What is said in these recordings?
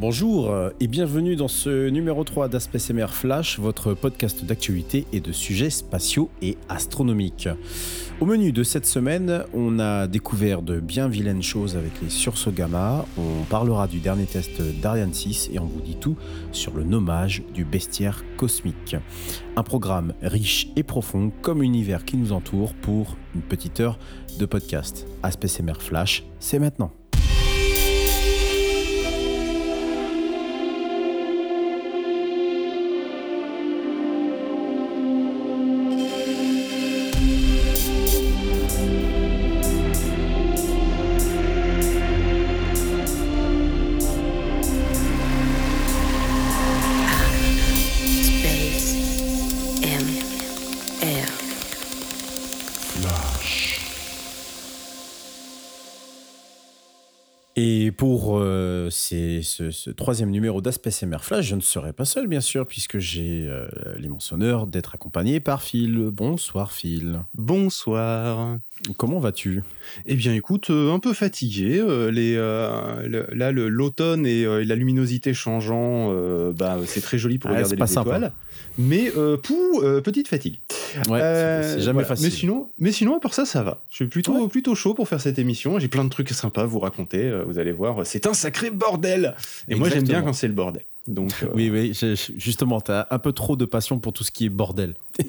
Bonjour et bienvenue dans ce numéro 3 d'Aspect Flash, votre podcast d'actualité et de sujets spatiaux et astronomiques. Au menu de cette semaine, on a découvert de bien vilaines choses avec les sursauts gamma, on parlera du dernier test d'Ariane 6 et on vous dit tout sur le nommage du bestiaire cosmique. Un programme riche et profond comme l'univers qui nous entoure pour une petite heure de podcast. Aspect Flash, c'est maintenant. Ce, troisième numéro d'Aspect CMR Flash, je ne serai pas seul, bien sûr, puisque j'ai euh, l'immense honneur d'être accompagné par Phil. Bonsoir, Phil. Bonsoir. Comment vas-tu? Eh bien, écoute, euh, un peu fatigué. les, là, l'automne et la luminosité changeant, bah, c'est très joli pour regarder les étoiles. Mais pou, petite fatigue. Ouais, c'est jamais facile. Mais sinon, mais sinon, à part ça, ça va. Je suis plutôt, plutôt chaud pour faire cette émission. J'ai plein de trucs sympas à vous raconter. Vous allez voir, c'est un sacré bordel. Et moi, j'aime bien quand c'est le bordel. Donc, euh, Oui, oui, justement, tu as un peu trop de passion pour tout ce qui est bordel.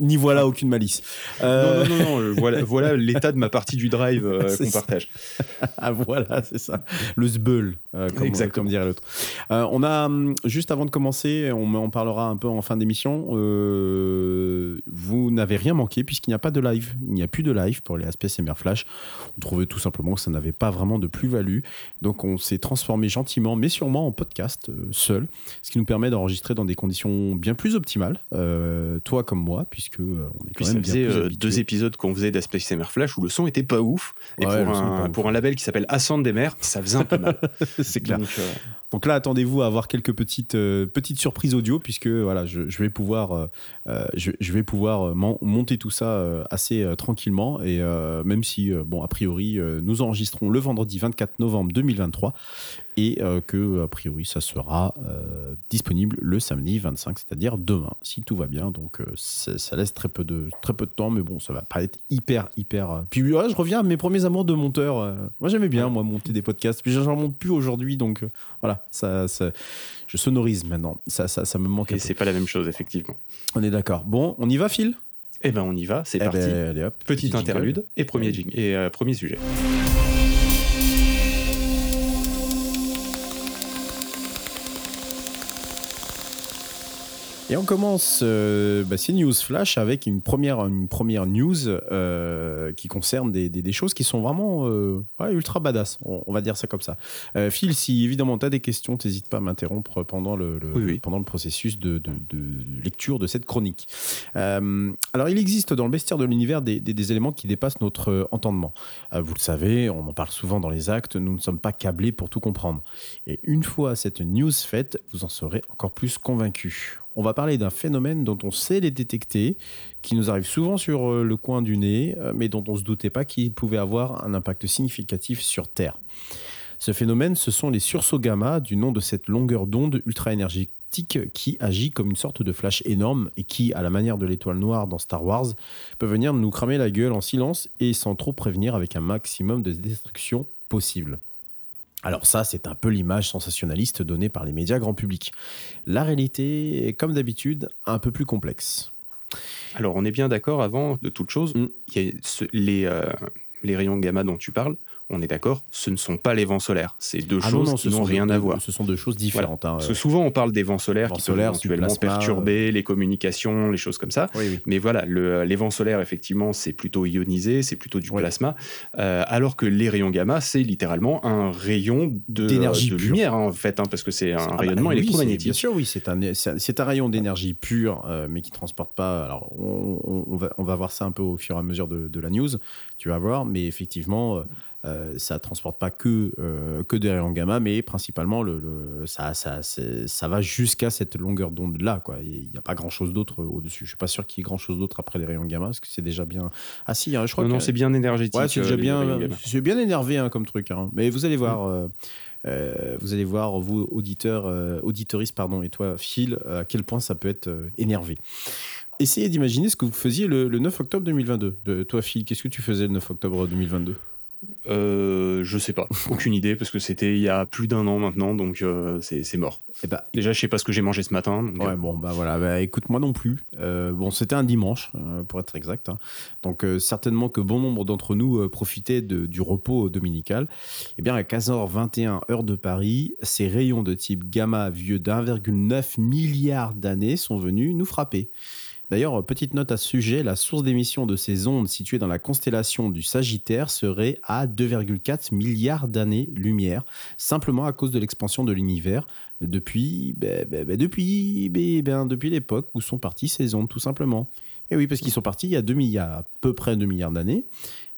N'y voilà aucune malice. Euh, non, non, non, euh, voilà, voilà l'état de ma partie du drive qu'on partage. ah, voilà, c'est ça. Le zbeul, comme, comme, dirait l'autre. on a, hum, juste avant de commencer, on en parlera un peu en fin d'émission. vous n'avez rien manqué puisqu'il n'y a pas de live. Il n'y a plus de live pour les aspects CMR Flash. On trouvait tout simplement que ça n'avait pas vraiment de plus-value. Donc, on s'est transformé gentiment, mais sûrement en podcast euh, seul, ce qui nous permet d'enregistrer dans des conditions bien plus optimales, euh, toi comme moi, puisque euh, on est quand même bien plus deux épisodes qu'on faisait d'Aspect Summer Flash où le son était pas ouf, et pour, un, pour un label qui s'appelle Ascend des mers, ça faisait un peu mal. C'est clair. Donc, là, attendez-vous à avoir quelques petites, petites surprises audio, puisque voilà, je, vais pouvoir, je, je, vais pouvoir monter tout ça assez tranquillement, et même si, bon, a priori, nous enregistrons le vendredi 24 novembre 2023, et euh, que a priori ça sera euh, disponible le samedi 25, c'est-à-dire demain, si tout va bien. Donc euh, ça laisse très peu de très peu de temps, mais bon, ça va pas être hyper hyper. Puis je reviens à mes premiers amours de monteur. moi j'aimais bien moi monter des podcasts, puis j'en monte plus aujourd'hui, donc voilà, ça, je sonorise maintenant. Ça ça, ça me manque. Et c'est pas la même chose effectivement. On est d'accord. Bon, on y va, Phil? Eh ben on y va, c'est eh parti. Ben, allez, hop, Petite interlude et premier et premier sujet. Et on commence euh, bah, ces news flash avec une première, une première news euh, qui concerne des, des, choses qui sont vraiment euh, ultra badass, on, va dire ça comme ça. Phil, si évidemment tu as des questions, n'hésite pas à m'interrompre pendant le, pendant le processus de, de, de, lecture de cette chronique. Alors il existe dans le bestiaire de l'univers des, des, des, éléments qui dépassent notre entendement. vous le savez, on en parle souvent dans les actes, nous ne sommes pas câblés pour tout comprendre. Et une fois cette news faite, vous en serez encore plus convaincu on va parler d'un phénomène dont on sait les détecter, qui nous arrive souvent sur euh, le coin du nez, euh, mais dont on ne se doutait pas qu'il pouvait avoir un impact significatif sur Terre. Ce phénomène, ce sont les sursauts gamma, du nom de cette longueur d'onde ultra-énergétique qui agit comme une sorte de flash énorme et qui, à la manière de l'étoile noire dans Star Wars, peut venir nous cramer la gueule en silence et sans trop prévenir avec un maximum de destruction possible. Alors ça, c'est un peu l'image sensationnaliste donnée par les médias grand public. La réalité est, comme d'habitude, un peu plus complexe. Alors on est bien d'accord, avant de toute chose, mm. les, euh, les rayons gamma dont tu parles, on est d'accord, ce ne sont pas les vents solaires. C'est deux ah choses qui n'ont rien à voir. Ce sont deux choses différentes. Hein, Parce que souvent, on parle des vents solaires qui peuvent éventuellement perturber les communications, les choses comme ça. Mais voilà, le, les vents solaires, effectivement, c'est plutôt ionisé, c'est plutôt du plasma. alors que les rayons gamma, c'est littéralement un rayon d'énergie de, lumière, en fait, hein, parce que c'est un ah bah rayonnement électromagnétique. Bien sûr, oui, c'est un, c'est un rayon d'énergie pure, mais qui transporte pas. Alors, on, va, on va voir ça un peu au fur et à mesure de, de la news, tu vas voir, mais effectivement, euh, ça transporte pas que, euh, que des rayons gamma, mais principalement, le, ça, ça, ça va jusqu'à cette longueur d'onde-là. Il n'y a pas grand-chose d'autre au-dessus. Je suis pas sûr qu'il y ait grand-chose d'autre après les rayons gamma, parce que c'est déjà bien... Ah si, hein, je crois non, que... Non, c'est bien énergétique. Ouais, c'est déjà euh, bien, c'est bien énervé hein, comme truc. Hein. Mais vous allez voir... Mm. vous allez voir, vous, auditeurs, auditeuristes, pardon, et toi, Phil, à quel point ça peut être énervé. Essayez d'imaginer ce que vous faisiez le, le 9 octobre 2022. De, toi, Phil, qu'est-ce que tu faisais le 9 octobre 2022 euh, je sais pas, aucune idée parce que c'était il y a plus d'un an maintenant, donc euh, c'est mort. Et eh bah, Déjà, je sais pas ce que j'ai mangé ce matin. ouais, euh. bon, bah voilà, bah, écoute, moi non plus. bon, c'était un dimanche, pour être exact. Hein. Donc, certainement que bon nombre d'entre nous profitaient de, du repos dominical. Et eh bien, à 15h21, heure de Paris, ces rayons de type gamma vieux d'1,9 milliard d'années sont venus nous frapper. D'ailleurs, petite note à ce sujet, la source d'émission de ces ondes situées dans la constellation du Sagittaire serait à 2,4 milliards d'années-lumière, simplement à cause de l'expansion de l'univers depuis, ben, ben, ben, depuis, depuis l'époque où sont parties ces ondes, tout simplement. Et oui, parce qu'ils sont partis il y a 2 milliards, à peu près 2 milliards d'années,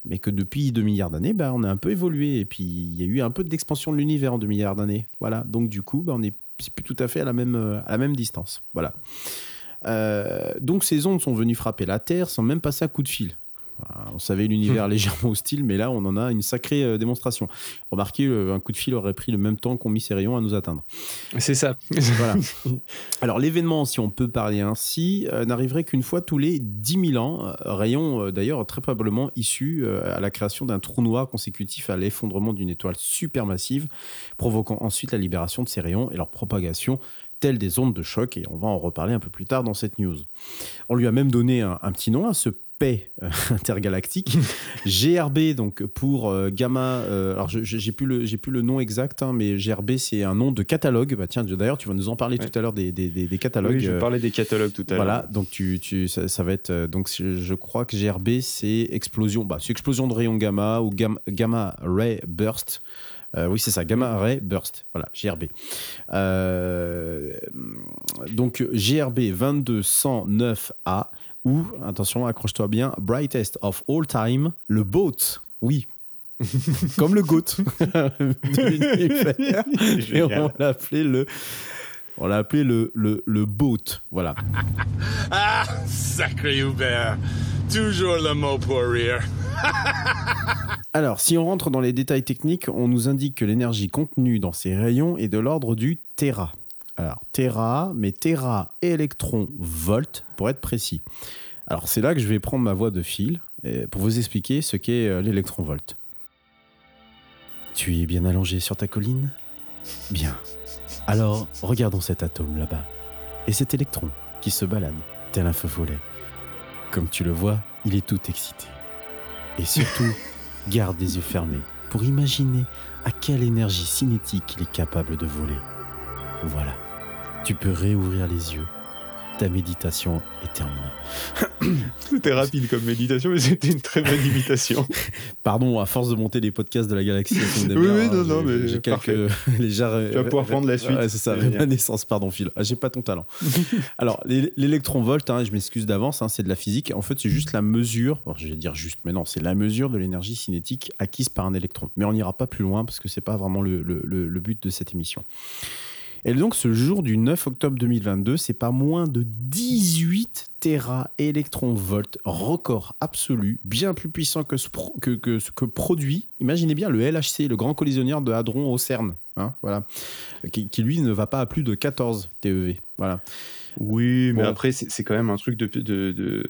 mais que depuis 2 milliards d'années, on a un peu évolué, et puis il y a eu un peu d'expansion de l'univers en 2 milliards d'années. Voilà, donc du coup, ben, on est plus tout à fait à la même, à la même distance. Voilà. Euh, donc ces ondes sont venues frapper la Terre sans même passer un coup de fil. On savait l'univers légèrement hostile, mais là, on en a une sacrée euh, démonstration. Remarquez, un coup de fil aurait pris le même temps qu'ont mis ces rayons à nous atteindre. C'est ça. voilà. Alors, l'événement, si on peut parler ainsi, euh, n'arriverait qu'une fois tous les 10 000 ans. rayon, d'ailleurs, très probablement issu à la création d'un trou noir consécutif à l'effondrement d'une étoile supermassive, provoquant ensuite la libération de ces rayons et leur propagation telles des ondes de choc, et on va en reparler un peu plus tard dans cette news. On lui a même donné un, petit nom à ce paix euh, intergalactique, GRB donc pour euh, gamma. Euh, alors j'ai plus le plus le nom exact, hein, mais GRB c'est un nom de catalogue. Bah tiens d'ailleurs tu vas nous en parler tout à l'heure des, des, des, catalogues. Oui, je vais parler des catalogues tout à l'heure. Voilà donc tu, tu ça, va être donc je crois que GRB c'est explosion bah c'est explosion de rayons gamma ou gamma, gamma ray burst. Euh, oui, c'est ça, Gamma Ray Burst. Voilà, GRB. Euh, donc, GRB 2209A, ou, attention, accroche-toi bien, Brightest of All Time, le boat. Oui, comme le GOAT Et on l'a appelé le. On l'a appelé le, le, le boat, voilà. ah, sacré Hubert, toujours le mot pour rire. Alors, si on rentre dans les détails techniques, on nous indique que l'énergie contenue dans ces rayons est de l'ordre du Tera. Alors, Tera, mais Tera électron volt, pour être précis. Alors, c'est là que je vais prendre ma voix de fil pour vous expliquer ce qu'est euh, l'électron volt. Tu es bien allongé sur ta colline? Bien. Alors, regardons cet atome là-bas. Et cet électron qui se balade, tel un feu follet. Comme tu le vois, il est tout excité. Et surtout, garde les yeux fermés pour imaginer à quelle énergie cinétique il est capable de voler. Voilà, tu peux réouvrir les yeux ta méditation est terminée. C'était rapide comme méditation, mais c'était une très bonne imitation. Pardon, à force de monter les podcasts de la galaxie. oui, oui, non, non, mais j'ai quelques légères. Tu vas pouvoir prendre la suite. c'est ça, rémanescence, pardon, Phil. Ah, j'ai pas ton talent. Alors, l'électron-volt, hein, je m'excuse d'avance, hein, c'est de la physique. En fait, c'est juste la mesure, je vais dire juste, mais non, c'est la mesure de l'énergie cinétique acquise par un électron. Mais on n'ira pas plus loin parce que c'est pas vraiment le, le, le but de cette émission. Et donc, ce jour du 9 octobre 2022, c'est pas moins de 18 Tera volt record absolu, bien plus puissant que ce, que, que, que produit. Imaginez bien le LHC, le grand collisionneur de Hadron au CERN, hein, voilà, qui, lui ne va pas à plus de 14 TeV. Voilà. Oui, mais après, c'est quand même un truc de, de, de,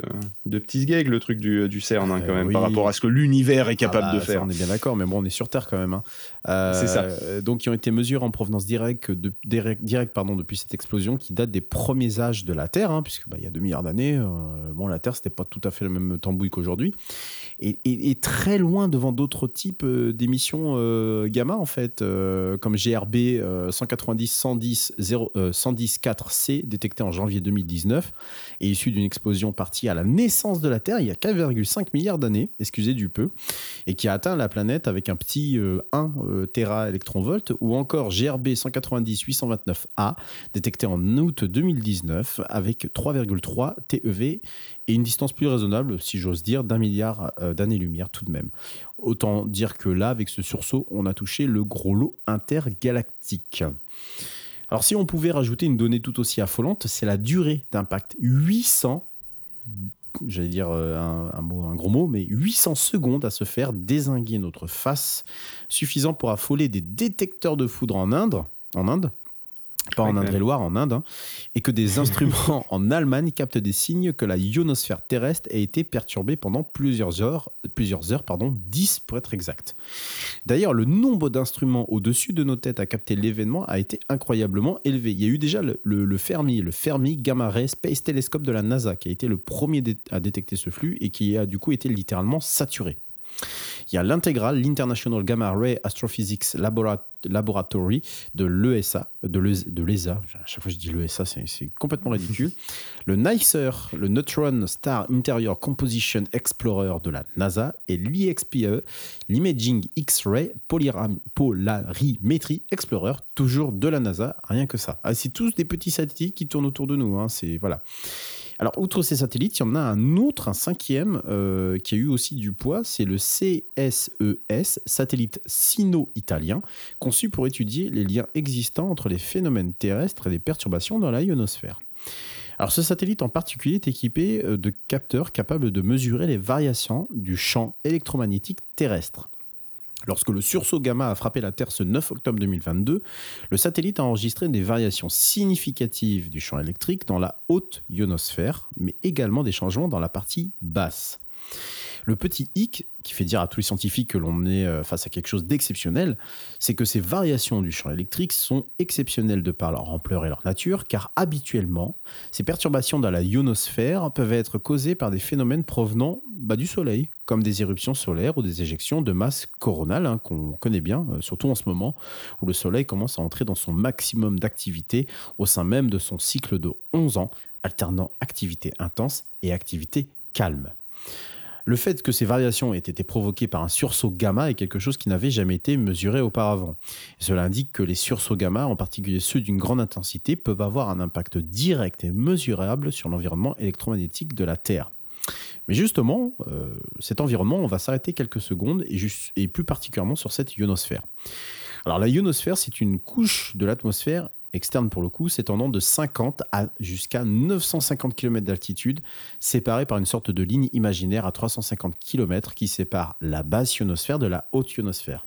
de petits gags, le truc du, du CERN, hein, quand même, par rapport à ce que l'univers est ah capable de bah, faire. on est bien d'accord, mais bon, on est sur Terre quand même. Hein. C'est ça. Donc, qui ont été mesurés en provenance directe, depuis cette explosion qui date des premiers âges de la Terre, hein, puisque bah, il y a 2 milliards d'années, bon, la Terre, c'était pas tout à fait le même tambouille qu'aujourd'hui. Et, très loin devant d'autres types d'émissions gamma, en fait, comme GRB 190 110 110 4C, détecté en janvier 2019 et issu d'une explosion partie à la naissance de la Terre il y a 4,5 milliards d'années, excusez du peu, et qui a atteint la planète avec un petit 1 Tera électronvolt, ou encore GRB 190 829A, détecté en août 2019 avec 3,3 TeV et une distance plus raisonnable, si j'ose dire, d'un milliard euh, d'années-lumière tout de même. Autant dire que là, avec ce sursaut, on a touché le gros lot intergalactique. Alors si on pouvait rajouter une donnée tout aussi affolante, c'est la durée d'impact. 800, j'allais dire euh, un, gros mot, mais 800 secondes à se faire désinguer notre face, suffisant pour affoler des détecteurs de foudre en Inde pas en Indre-et-Loire, en Inde, hein, et que des instruments en Allemagne captent des signes que la ionosphère terrestre a été perturbée pendant plusieurs heures, plusieurs heures pardon, 10 pour être exact. D'ailleurs, le nombre d'instruments au-dessus de nos têtes à capter l'événement a été incroyablement élevé. Il y a eu déjà le, le Fermi, le Fermi Gamma Ray Space Telescope de la NASA, qui a été le premier à détecter ce flux et qui a du coup été littéralement saturé. Il y a l'intégrale, l'International Gamma Ray Astrophysics Laboratory de l'ESA, de l'ESA, à chaque fois je dis l'ESA, c'est complètement ridicule. le NICER, le Neutron Star Interior Composition Explorer de la NASA et l'IXPE, l'Imaging X-Ray Polarimetry Explorer, toujours de la NASA, rien que ça. Ah, c'est tous des petits satellites qui tournent autour de nous, hein, c'est voilà. Alors, outre ces satellites, il y en a un autre, un cinquième, euh, qui a eu aussi du poids, c'est le CSES, e satellite sino-italien, conçu pour étudier les liens existants entre les phénomènes terrestres et les perturbations dans la ionosphère. Alors ce satellite en particulier est équipé euh, de capteurs capables de mesurer les variations du champ électromagnétique terrestre. Lorsque le sursaut gamma a frappé la Terre ce 9 octobre 2022, le satellite a enregistré des variations significatives du champ électrique dans la haute ionosphère, mais également des changements dans la partie basse. Le petit hic qui fait dire à tous les scientifiques que l'on est euh, face à quelque chose d'exceptionnel, c'est que ces variations du champ électrique sont exceptionnelles de par leur ampleur et leur nature, car habituellement, ces perturbations dans la ionosphère peuvent être causées par des phénomènes provenant bah, du Soleil, comme des éruptions solaires ou des éjections de masse coronale, hein, qu'on connaît bien, euh, surtout en ce moment, où le Soleil commence à entrer dans son maximum d'activité au sein même de son cycle de 11 ans, alternant activité intense et activité calme. Le fait que ces variations aient été provoquées par un sursaut gamma est quelque chose qui n'avait jamais été mesuré auparavant. cela indique que les sursauts gamma, en particulier ceux d'une grande intensité, peuvent avoir un impact direct et mesurable sur l'environnement électromagnétique de la Terre. Mais justement, euh, cet environnement, on va s'arrêter quelques secondes et, et plus particulièrement sur cette ionosphère. Alors la ionosphère, c'est une couche de l'atmosphère externe pour le coup, s'étendant de 50 à jusqu'à 950 km d'altitude, séparée par une sorte de ligne imaginaire à 350 km qui sépare la basse ionosphère de la haute ionosphère.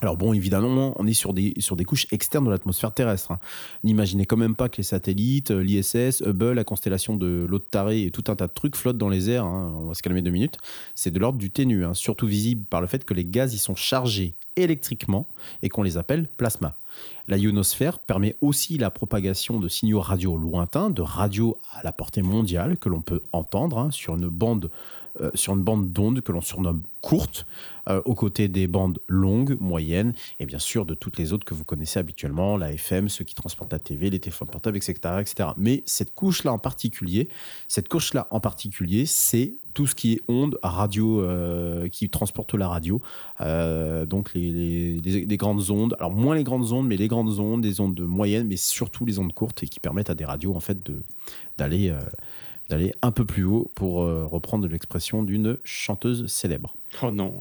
Alors bon, évidemment, on est sur des, couches externes de l'atmosphère terrestre. Hein. N'imaginez quand même pas que les satellites, euh, l'ISS, Hubble, la constellation de l'autre taré et tout un tas de trucs flottent dans les airs. Hein. On va se calmer deux minutes. C'est de l'ordre du ténu, hein. surtout visible par le fait que les gaz y sont chargés électriquement et qu'on les appelle plasma. La ionosphère permet aussi la propagation de signaux radio lointains, de radio à la portée mondiale que l'on peut entendre sur une bande euh, sur une bande d'ondes que l'on surnomme courte, euh, aux côtés des bandes longues, moyennes, et bien sûr de toutes les autres que vous connaissez habituellement, la FM, ceux qui transportent la TV, les téléphones portables, etc. etc. Mais cette couche-là en particulier, cette couche-là en particulier, c'est tout ce qui est ondes radio euh, qui transporte la radio. donc les, les, grandes ondes, alors moins les grandes ondes, mais les grandes ondes, des ondes moyennes, mais surtout les ondes courtes et qui permettent à des radios en fait d'aller d'aller un peu plus haut pour euh, reprendre l'expression d'une chanteuse célèbre. Oh non.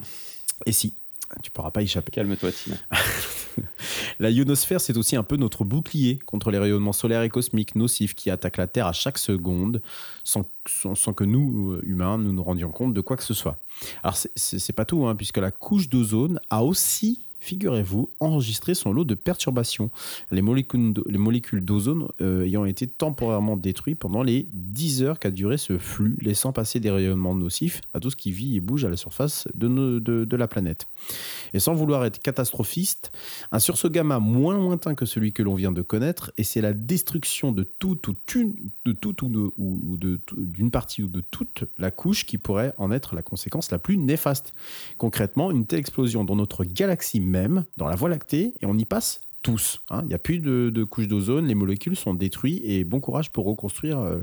Et si, tu pourras pas échapper. Calme-toi, Tina. la ionosphère, c'est aussi un peu notre bouclier contre les rayonnements solaires et cosmiques nocifs qui attaquent la Terre à chaque seconde sans, sans, que nous, euh, humains, nous nous rendions compte de quoi que ce soit. Alors, c'est pas tout, hein, puisque la couche d'ozone a aussi figurez-vous, enregistré son lot de perturbations, les molécules d'ozone euh, ayant été temporairement détruites pendant les 10 heures qu'a duré ce flux, laissant passer des rayonnements nocifs à tout ce qui vit et bouge à la surface de, de, la planète. Et sans vouloir être catastrophiste, un sursaut gamma moins lointain que celui que l'on vient de connaître, et c'est la destruction de tout ou une, de tout ou, ou d'une partie ou de toute la couche qui pourrait en être la conséquence la plus néfaste. Concrètement, une telle explosion dans notre galaxie même, dans la Voie lactée, et on y passe tous. Hein. Il n'y a plus de, couche d'ozone, les molécules sont détruites, et bon courage pour reconstruire euh,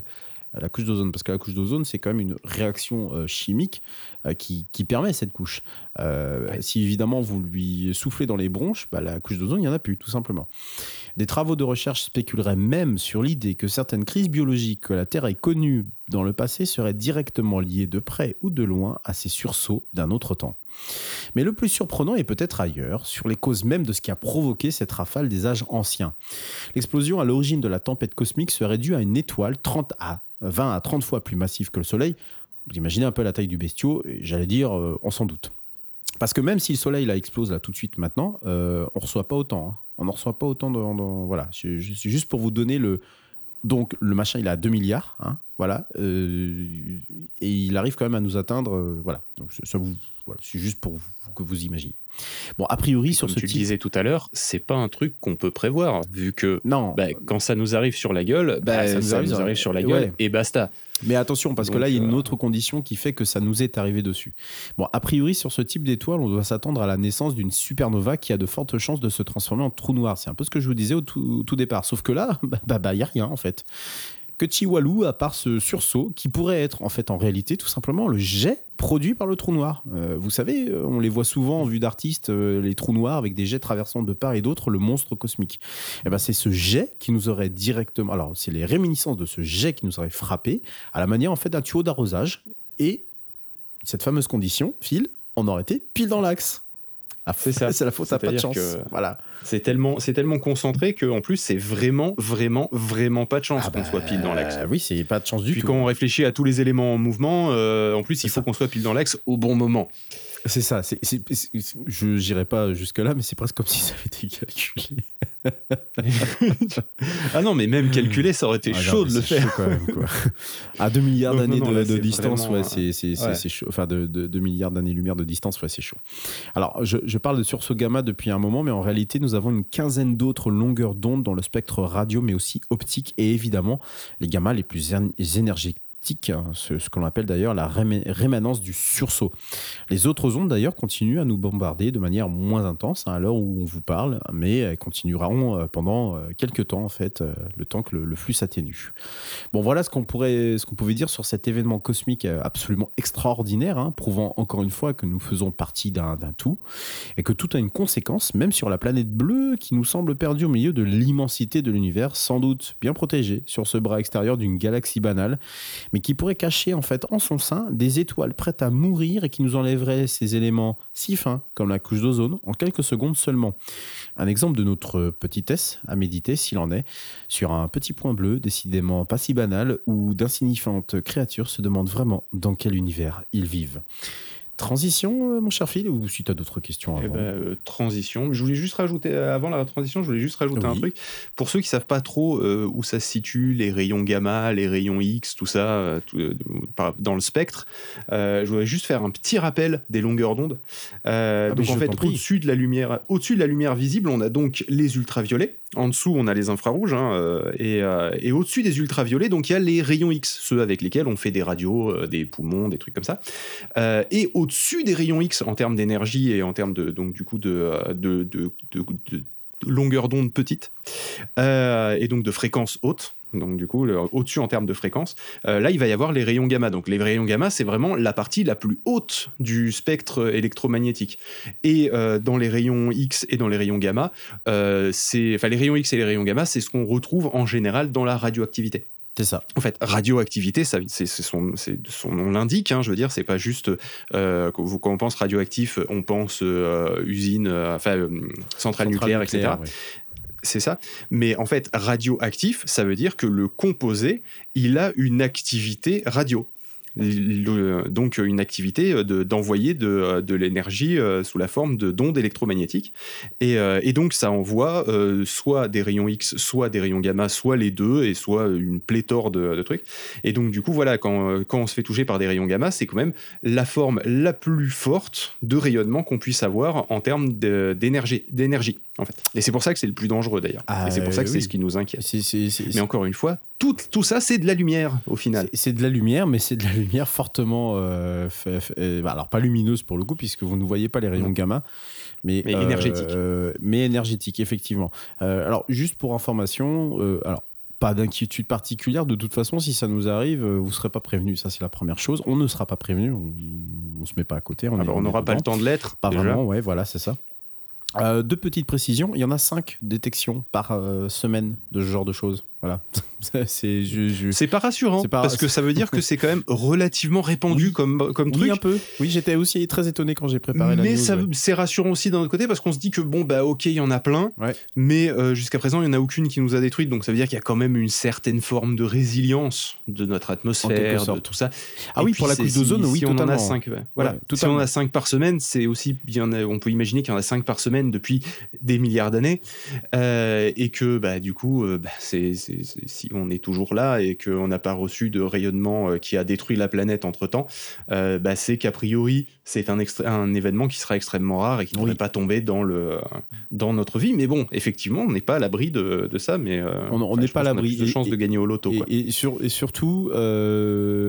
la couche d'ozone, parce que la couche d'ozone, c'est quand même une réaction euh, chimique euh, qui, permet cette couche. Euh, si évidemment vous lui soufflez dans les bronches, bah, la couche d'ozone, il n'y en a plus, tout simplement. Des travaux de recherche spéculeraient même sur l'idée que certaines crises biologiques que la Terre ait connues dans le passé seraient directement liées de près ou de loin à ces sursauts d'un autre temps. Mais le plus surprenant est peut-être ailleurs, sur les causes mêmes de ce qui a provoqué cette rafale des âges anciens. L'explosion à l'origine de la tempête cosmique serait due à une étoile 30 à 20 à 30 fois plus massive que le Soleil. Vous imaginez un peu la taille du bestiau, j'allais dire, euh, on s'en doute. Parce que même si le Soleil là, explose là tout de suite maintenant, euh, on reçoit pas autant. Hein. On n'en reçoit pas autant. Dans, voilà, c'est juste pour vous donner le. Donc le machin, il a 2 milliards, hein, voilà, euh, et il arrive quand même à nous atteindre, voilà. Donc ça vous, voilà, c'est juste pour que vous imaginez. Bon, a priori, sur ce tu type... disais tout à l'heure, c'est pas un truc qu'on peut prévoir, vu que non. Bah, quand ça nous arrive sur la gueule, bah, ça, nous arrive, sur la gueule et basta. Mais attention, parce que là, il y a une euh, autre condition qui fait que ça nous est arrivé dessus. Bon, a priori, sur ce type d'étoile, on doit s'attendre à la naissance d'une supernova qui a de fortes chances de se transformer en trou noir. C'est un peu ce que je vous disais au tout, départ. Sauf que là, bah, il bah, y a rien, en fait que Chihuahua, à part ce sursaut, qui pourrait être en fait en réalité tout simplement le jet produit par le trou noir. Euh, vous savez, euh, on les voit souvent en vue d'artistes, euh, les trous noirs avec des jets traversant de part et d'autre le monstre cosmique. Et eh ben c'est ce jet qui nous aurait directement, alors c'est les réminiscences de ce jet qui nous aurait frappé à la manière en fait d'un tuyau d'arrosage et cette fameuse condition, Phil, on aurait été pile dans l'axe. Ah, c'est ça. c'est la faute à pas de chance. Voilà. C'est tellement, c'est tellement concentré que en plus c'est vraiment, vraiment, vraiment pas de chance ah qu'on soit pile dans l'axe. Bah, oui, c'est pas de chance du tout. Puis quand on réfléchit à tous les éléments en mouvement, euh, en plus il faut qu'on soit pile dans l'axe au bon moment. C'est ça. C'est, je n'irai pas jusque-là, mais c'est presque comme si ça avait été calculé. Ah non, mais même calculé, ça aurait été ah chaud de le faire. quand même, quoi. À 2 milliards d'années de, distance, ouais, c'est, chaud. Enfin, de, 2 milliards d'années-lumière de distance, ouais, c'est chaud. Alors, je, je, parle de sursaut gamma depuis un moment, mais en réalité, nous avons une quinzaine d'autres longueurs d'onde dans le spectre radio, mais aussi optique, et évidemment, les gammas les plus énergétiques Hein, ce, ce qu'on appelle d'ailleurs la rémanence du sursaut. Les autres ondes d'ailleurs continuent à nous bombarder de manière moins intense hein, à l'heure où on vous parle, mais elles continueront euh, pendant euh, quelques temps en fait, euh, le temps que le, flux s'atténue. Bon voilà ce qu'on pourrait, ce qu'on pouvait dire sur cet événement cosmique absolument extraordinaire, hein, prouvant encore une fois que nous faisons partie d'un tout et que tout a une conséquence, même sur la planète bleue qui nous semble perdue au milieu de l'immensité de l'univers, sans doute bien protégée sur ce bras extérieur d'une galaxie banale mais qui pourrait cacher en fait en son sein des étoiles prêtes à mourir et qui nous enlèveraient ces éléments si fins comme la couche d'ozone en quelques secondes seulement. Un exemple de notre petitesse à méditer s'il en est, sur un petit point bleu décidément pas si banal où d'insignifiantes créatures se demandent vraiment dans quel univers ils vivent. Transition, euh, mon cher Phil, ou si tu as d'autres questions eh avant ben, euh, Transition. Je voulais juste rajouter, euh, avant la transition, je voulais juste rajouter un truc. Pour ceux qui savent pas trop où ça se situe, les rayons gamma, les rayons X, tout ça, dans le spectre, je voudrais juste faire un petit rappel des longueurs d'onde. Ah, donc en fait, au-dessus de la lumière, au-dessus de la lumière visible, on a donc les ultraviolets. En dessous, on a les infrarouges, hein, et, au-dessus des ultraviolets, donc il y a les rayons X, ceux avec lesquels on fait des radios, des poumons, des trucs comme ça. et au-dessus des rayons X, en termes d'énergie et en termes de, donc du coup de, de longueur d'onde petite, et donc de fréquence haute, donc du coup au-dessus en termes de fréquence. Euh, là, il va y avoir les rayons gamma. Donc les rayons gamma, c'est vraiment la partie la plus haute du spectre électromagnétique. Et euh, dans les rayons X et dans les rayons gamma, euh, c'est, enfin les rayons X et les rayons gamma, c'est ce qu'on retrouve en général dans la radioactivité. C'est ça. En fait, radioactivité, ça, c'est, son, son nom l'indique. Hein, je veux dire, c'est pas juste quand, on pense radioactif, on pense usine, enfin centrale, nucléaire, etc c'est ça. Mais en fait, radioactif, ça veut dire que le composé, il a une activité radio. Donc une activité d'envoyer de, de, l'énergie sous la forme de d'ondes électromagnétiques. Et, et, donc ça envoie soit des rayons X, soit des rayons gamma, soit les deux, et soit une pléthore de, de trucs. Et donc du coup, voilà, quand, quand on se fait toucher par des rayons gamma, c'est quand même la forme la plus forte de rayonnement qu'on puisse avoir en termes d'énergie, d'énergie en fait. Et c'est pour ça que c'est le plus dangereux d'ailleurs. et c'est pour ça que c'est ce qui nous inquiète. mais encore une fois, tout, tout ça, c'est de la lumière au final. C'est de la lumière, mais c'est de la lumière fortement, euh, euh, alors pas lumineuse pour le coup, puisque vous ne voyez pas les rayons gamma, mais, mais énergétique. Euh, mais énergétique, effectivement. alors juste pour information, alors pas d'inquiétude particulière. De toute façon, si ça nous arrive, euh, vous ne serez pas prévenu. Ça, c'est la première chose. On ne sera pas prévenu. On ne se met pas à côté. On ah bah, n'aura pas le temps de l'être. Pas vraiment, ouais, voilà, c'est ça. Euh, deux petites précisions. Il y en a cinq détections par euh, semaine de ce genre de choses. Voilà. c'est pas rassurant parce que ça veut dire que c'est quand même relativement répandu comme, comme truc. Oui, un peu. Oui, j'étais aussi très étonné quand j'ai préparé la Mais c'est rassurant aussi d'un autre côté parce qu'on se dit que bon, bah ok, il y en a plein, mais euh, jusqu'à présent, il n'y en a aucune qui nous a détruite. Donc ça veut dire qu'il y a quand même une certaine forme de résilience de notre atmosphère, de tout ça. Ah oui, pour la couche d'ozone, oui, si on en a 5, voilà. si on en a 5 par semaine, c'est aussi bien. On peut imaginer qu'il y en a 5 par semaine depuis des milliards d'années euh, et que bah, du coup, euh, bah, c'est si on est toujours là et qu'on n'a pas reçu de rayonnement euh, qui a détruit la planète entre temps, euh, bah, c'est qu'a priori c'est un, un, événement qui sera extrêmement rare et qui ne devrait pas tomber dans, le, dans notre vie. Mais bon, effectivement, on n'est pas à l'abri de, de, ça, mais euh, on n'est pas à l'abri. de chance de gagner au loto. Et, et, surtout,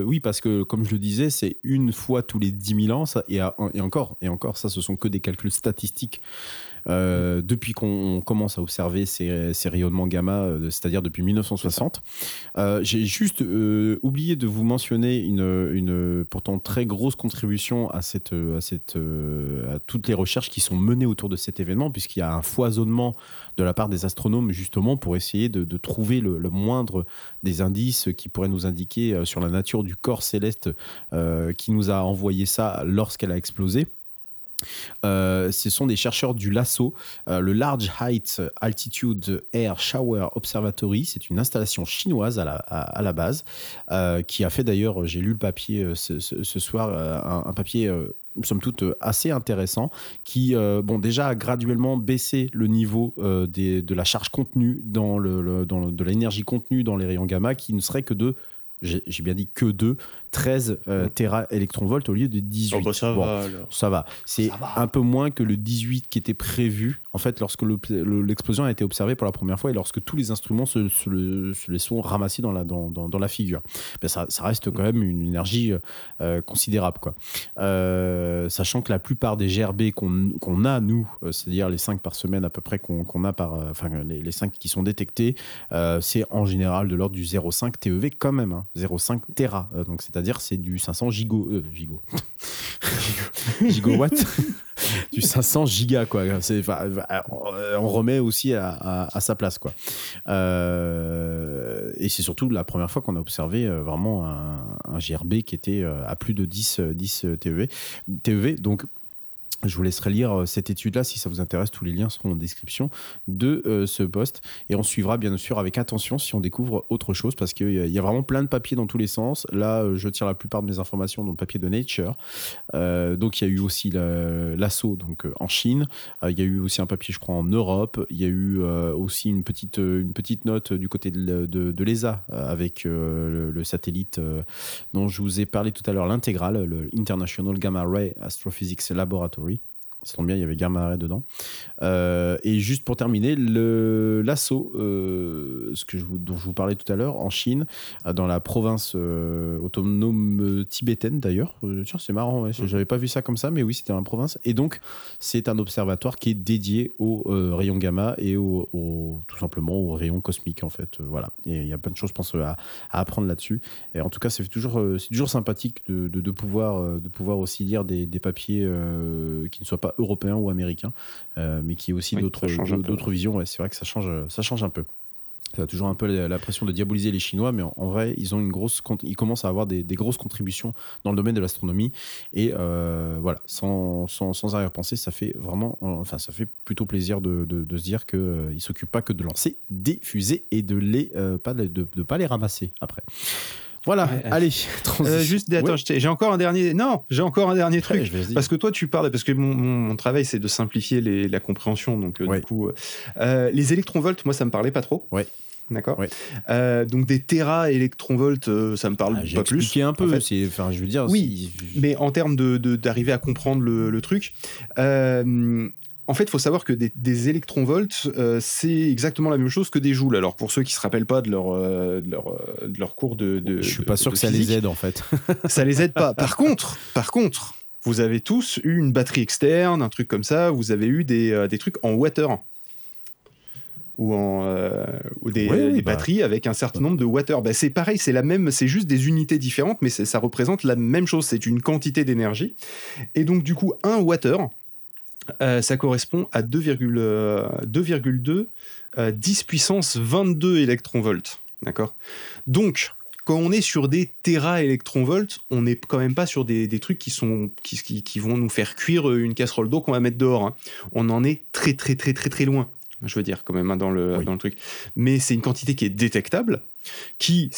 oui, parce que comme je le disais, c'est une fois tous les 10 000 ans, ça, et, et encore, et encore, ça, ce sont que des calculs statistiques. Euh, depuis qu'on commence à observer ces, rayonnements gamma, euh, c'est-à-dire depuis 1960. Euh, j'ai juste oublié de vous mentionner une, pourtant très grosse contribution à, toutes les recherches qui sont menées autour de cet événement, puisqu'il y a un foisonnement de la part des astronomes justement pour essayer de, trouver le, moindre des indices qui pourraient nous indiquer sur la nature du corps céleste qui nous a envoyé ça lorsqu'elle a explosé. Euh, ce sont des chercheurs du LASSO, euh, le Large Height Altitude Air Shower Observatory. C'est une installation chinoise à la, base, euh, qui a fait d'ailleurs, j'ai lu le papier ce, soir, un, papier somme toute assez intéressant qui bon déjà a graduellement baissé le niveau de la charge contenue dans de l'énergie contenue dans les rayons gamma qui ne serait que de j'ai bien dit que de 13 euh, Tera électronvolts au lieu de 18. Bah, ça, va, ça va. C'est un peu moins que le 18 qui était prévu, en fait, lorsque l'explosion a été observée pour la première fois et lorsque tous les instruments se, se, les sont ramassés dans la, dans, dans, la figure. Ben, ça, ça, reste quand même une énergie euh, considérable. Quoi. Euh, sachant que la plupart des GRB qu'on a, nous, c'est-à-dire les 5 par semaine à peu près qu'on a par. Enfin, les, les 5 qui sont détectés, c'est en général de l'ordre du 0,5 TeV quand même. Hein. 0,5 Tera. Euh, donc, c'est-à-dire, c'est du 500 gigo, euh, gigo. gigawatts. du 500 gigas, quoi. C'est, on remet aussi à, sa place, quoi. Euh, et c'est surtout la première fois qu'on a observé vraiment un, un, GRB qui était à plus de 10, 10 TeV. TeV. Donc, je vous laisserai lire euh, cette étude-là si ça vous intéresse. Tous les liens seront en description de euh, ce post. Et on suivra bien sûr avec attention si on découvre autre chose parce qu'il y a vraiment plein de papiers dans tous les sens. Là, euh, je tire la plupart de mes informations dans le papier de Nature. donc, il y a eu aussi l'assaut donc en Chine. il y a eu aussi un papier, je crois, en Europe. Il y a eu aussi une petite, note du côté de, de, l'ESA avec le, le, satellite dont je vous ai parlé tout à l'heure, l'intégrale, le International Gamma Ray Astrophysics Laboratory ça tombe bien, il y avait Gamma Ray dedans. Euh, et juste pour terminer, l'assaut, euh, ce que je vous, dont je vous parlais tout à l'heure, en Chine, euh, dans la province autonome tibétaine d'ailleurs. tiens, c'est marrant, ouais, mm. j'avais pas vu ça comme ça, mais oui, c'était dans la province. Et donc, c'est un observatoire qui est dédié aux rayons gamma et au, tout simplement aux rayons cosmiques, en fait. voilà. Et il y a plein de choses, je pense, à, apprendre là-dessus. Et en tout cas, c'est toujours, c'est toujours sympathique de, de, pouvoir, de pouvoir aussi lire des, des papiers qui ne soient pas européen ou américain, euh, mais qui est aussi d'autres d'autres visions. c'est vrai que ça change, ça change un peu. Ça a toujours un peu l'impression de diaboliser les Chinois, mais en, vrai, ils ont une grosse, ils commencent à avoir des, grosses contributions dans le domaine de l'astronomie. Et euh, voilà, sans, sans, sans arrière-pensée, ça fait vraiment, enfin, ça fait plutôt plaisir de, de, se dire qu'ils euh, ne s'occupent pas que de lancer des fusées et de les pas de, de pas les ramasser après. Voilà, allez. Euh, juste, attends, j'ai encore un dernier. Non, j'ai encore un dernier truc. parce que toi, tu parles, parce que mon, travail, c'est de simplifier la compréhension. Donc, euh, du coup, euh, les électronvolts, moi, ça me parlait pas trop. Ouais. D'accord. donc des téra électronvolts, ça me parle ah, pas plus. un peu. Enfin, je veux dire. Oui. Mais en termes de d'arriver à comprendre le, le truc, en fait, il faut savoir que des, électronvolts, euh, c'est exactement la même chose que des joules. Alors, pour ceux qui se rappellent pas de leur, euh, leur, euh, de leur cours de, de Je suis pas sûr que ça les aide, en fait. ça les aide pas. Par contre, par contre, vous avez tous eu une batterie externe, un truc comme ça. Vous avez eu des, des trucs en water ou en ou des, bah. batteries avec un certain nombre de water. Bah, c'est pareil, c'est la même, c'est juste des unités différentes, mais ça représente la même chose. C'est une quantité d'énergie. Et donc du coup, un water, euh, ça correspond à 2,2 euh, euh, 10 puissance 22 électronvolts. D'accord? Donc, quand on est sur des téra-électronvolts, on n'est quand même pas sur des, trucs qui, sont, qui, qui, vont nous faire cuire une casserole d'eau qu'on va mettre dehors. Hein. On en est très très très très très loin je veux dire, quand même, hein, dans, le, dans le truc. Mais c'est une quantité qui est détectable, qui,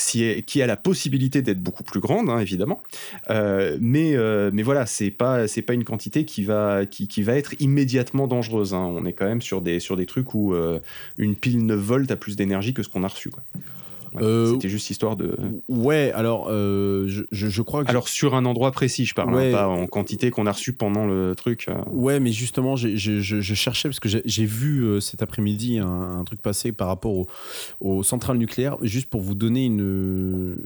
qui a la possibilité d'être beaucoup plus grande, hein, évidemment. Euh, mais, euh, mais voilà, c'est pas, pas une quantité qui va, qui, va être immédiatement dangereuse. Hein. On est quand même sur des, sur des trucs où euh, une pile 9 volts a plus d'énergie que ce qu'on a reçu. Euh, C'était juste histoire de. Ouais, alors euh, je, je, crois que. Alors sur un endroit précis, je parle, hein, pas en quantité qu'on a reçu pendant le truc. Euh. Ouais, mais justement, je, je cherchais parce que j'ai vu cet après-midi un, truc passer par rapport aux au centrales nucléaires, juste pour vous donner une.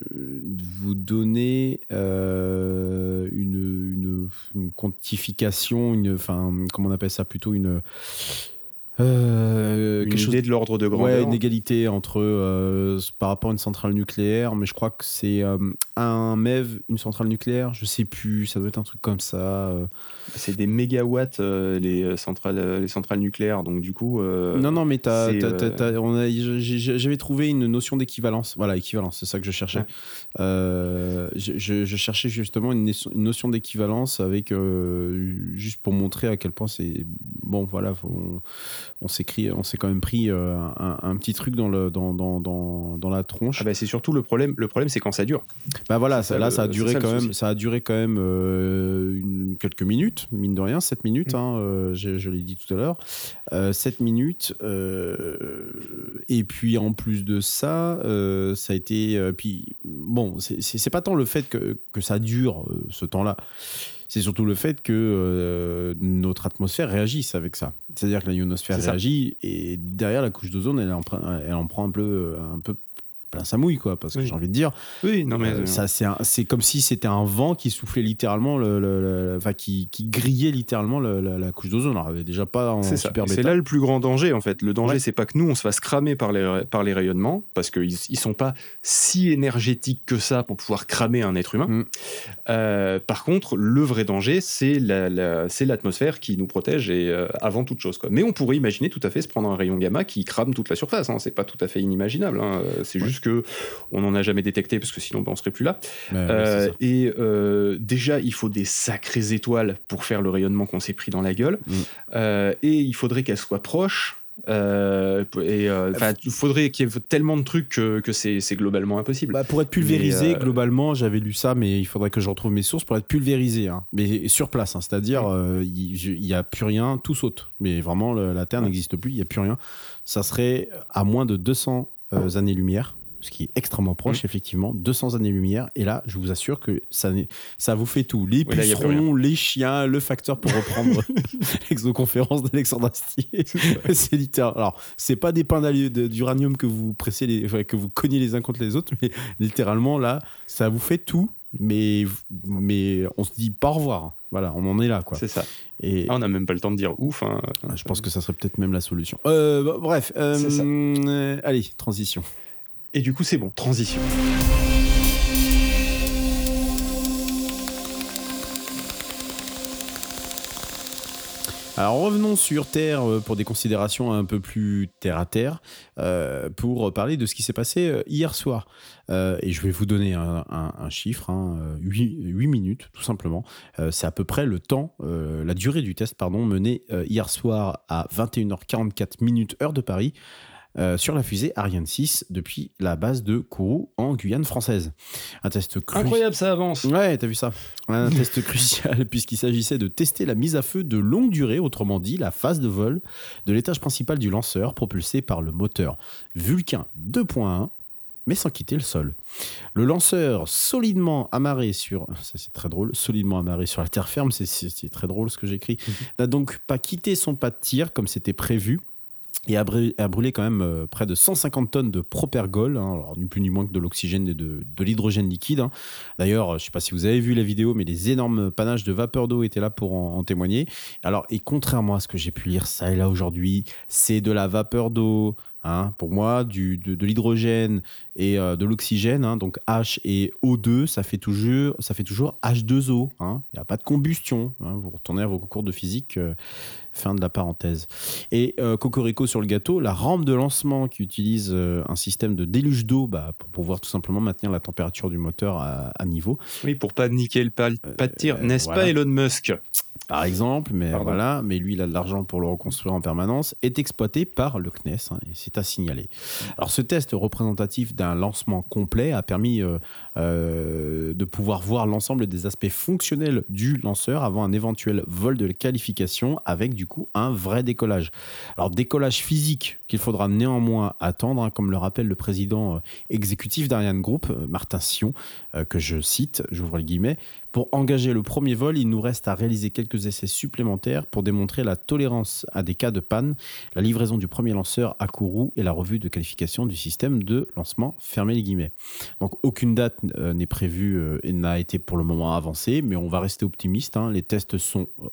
Vous donner une, une, une, quantification, une. Enfin, comment on appelle ça plutôt une euh, une idée de l'ordre de grandeur. Ouais, une égalité entre euh, par rapport à une centrale nucléaire, mais je crois que c'est euh, un MEV, une centrale nucléaire, je sais plus, ça doit être un truc comme ça. C'est des mégawatts les centrales, les centrales nucléaires, donc du coup. non, non, mais j'avais trouvé une notion d'équivalence. Voilà, équivalence, c'est ça que je cherchais. Je, cherchais justement une, notion d'équivalence avec juste pour montrer à quel point c'est bon. Voilà, faut, on on s'est quand même pris euh, un, petit truc dans le dans, dans, dans, dans la tronche. Ah bah c'est surtout le problème. Le problème c'est quand ça dure. Bah voilà, ça, là ça a duré quand même. Ça a duré quand même euh, quelques minutes, mine de rien, 7 minutes. Mm. Hein, euh, je, l'ai dit tout à l'heure, 7 minutes. et puis en plus de ça, ça a été. puis bon, c'est pas tant le fait que, que ça dure ce temps-là c'est surtout le fait que euh, notre atmosphère réagisse avec ça. C'est-à-dire que la ionosphère réagit et derrière la couche d'ozone, elle, elle, en prend un peu, un peu plein sa mouille, quoi, parce que j'ai envie de dire. Oui, non, mais. Euh, ça, c'est comme si c'était un vent qui soufflait littéralement, le, enfin, qui, qui, grillait littéralement la, couche d'ozone. Alors, déjà pas en super C'est là le plus grand danger, en fait. Le danger, c'est pas que nous, on se fasse cramer par les, par les rayonnements, parce qu'ils ils sont pas si énergétiques que ça pour pouvoir cramer un être humain. Mm. Euh, par contre, le vrai danger, c'est l'atmosphère qui nous protège et euh, avant toute chose, quoi. Mais on pourrait imaginer tout à fait se prendre un rayon gamma qui crame toute la surface. Hein. C'est pas tout à fait inimaginable. Hein. C'est juste que on n'en a jamais détecté parce que sinon ben, on serait plus là. Euh, et euh, déjà, il faut des sacrées étoiles pour faire le rayonnement qu'on s'est pris dans la gueule. Mm. Euh, et il faudrait qu'elles soient proches. et il faudrait qu'il y ait tellement de trucs que, c'est c'est globalement impossible. Bah, pour être pulvérisé, globalement, j'avais lu ça, mais il faudrait que je retrouve mes sources pour être pulvérisé, hein. mais sur place, hein. c'est-à-dire il n'y a plus rien, tout saute. Mais vraiment, la Terre n'existe plus, il n'y a plus rien. Ça serait à moins de 200 années-lumière ce qui est extrêmement proche, mmh. effectivement, 200 années-lumière. Et là, je vous assure que ça, ça vous fait tout. Les pucerons, les chiens, le facteur pour reprendre l'exoconférence d'Alexandre Astier. c'est littéral. Alors, c'est pas des pains d'uranium que vous pressez, les, que vous cognez les uns contre les autres, mais littéralement, là, ça vous fait tout. Mais, mais on se dit pas au revoir. Voilà, on en est là, quoi. C'est ça. Et ah, on n'a même pas le temps de dire ouf. Hein. Je pense que ça serait peut-être même la solution. Euh, bref, euh, euh, allez, transition. Et du coup, c'est bon, transition. Alors revenons sur Terre euh, pour des considérations un peu plus terre à terre, euh, pour parler de ce qui s'est passé euh, hier soir. et je vais vous donner un, chiffre, 8, hein, minutes tout simplement. c'est à peu près le temps, la durée du test, pardon, mené hier soir à 21h44 minutes heure de Paris sur la fusée Ariane 6 depuis la base de Kourou en Guyane française. Un test incroyable, ça avance. Ouais, t'as vu ça Un test crucial puisqu'il s'agissait de tester la mise à feu de longue durée, autrement dit la phase de vol de l'étage principal du lanceur propulsé par le moteur Vulcain 2.1 mais sans quitter le sol. Le lanceur solidement amarré sur, ça c'est très drôle, solidement amarré sur la terre ferme, c'est très drôle ce que j'écris, mhm. n'a donc pas quitté son pas de tir comme c'était prévu et a brûlé, quand même euh, près de 150 tonnes de propergol, hein, alors ni plus ni moins que de l'oxygène et de, l'hydrogène liquide. Hein. D'ailleurs, je ne sais pas si vous avez vu la vidéo, mais les énormes panaches de vapeur d'eau étaient là pour en, témoigner. Alors, et contrairement à ce que j'ai pu lire ça et là aujourd'hui, c'est de la vapeur d'eau, Hein, pour moi, du, de, l'hydrogène et euh, de l'oxygène, hein, donc H et O2, ça fait toujours, ça fait toujours H2O. Hein. Il n'y a pas de combustion. vous retournez à vos cours de physique, euh, fin de la parenthèse. Et euh, Cocorico sur le gâteau, la rampe de lancement qui utilise un système de déluge d'eau bah, pour pouvoir tout simplement maintenir la température du moteur à, niveau. Oui, pour pas niquer le pas, pas de tir, n'est-ce pas Elon Musk? Par exemple, mais voilà, mais lui il a de l'argent pour le reconstruire en permanence, est exploité par le CNES et c'est à signaler. Alors ce test représentatif d'un lancement complet a permis euh, euh, de pouvoir voir l'ensemble des aspects fonctionnels du lanceur avant un éventuel vol de qualification avec du coup un vrai décollage. Alors décollage physique qu'il faudra néanmoins attendre, hein, comme le rappelle le président euh, exécutif d'Ariane Group, Martin Sion, que je cite, j'ouvre les guillemets, pour engager le premier vol, il nous reste à réaliser quelques essais supplémentaires pour démontrer la tolérance à des cas de panne, la livraison du premier lanceur à Kourou et la revue de qualification du système de lancement, fermé les guillemets. Donc aucune date euh, n'est prévue euh, et n'a été pour le moment avancée, mais on va rester optimiste. Hein. Les tests sont euh,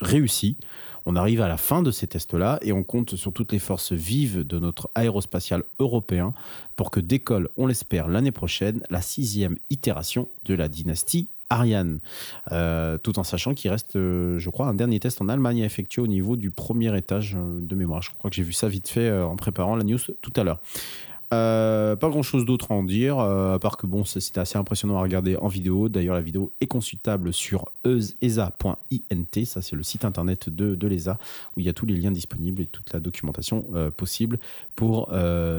réussis. On arrive à la fin de ces tests-là et on compte sur toutes les forces vives de notre aérospatial européen pour que décolle, on l'espère, l'année prochaine, la sixième itération de la dynastie Ariane, euh, tout en sachant qu'il reste, euh, je crois, un dernier test en Allemagne à effectuer au niveau du premier étage euh, de mémoire. Je crois que j'ai vu ça vite fait en préparant la news tout à l'heure. Euh, pas grand chose d'autre à en dire, euh, à part que bon, c'était assez impressionnant à regarder en vidéo. D'ailleurs, la vidéo est consultable sur esa.int, ça c'est le site internet de, l'ESA, où il y a tous les liens disponibles et toute la documentation euh, possible pour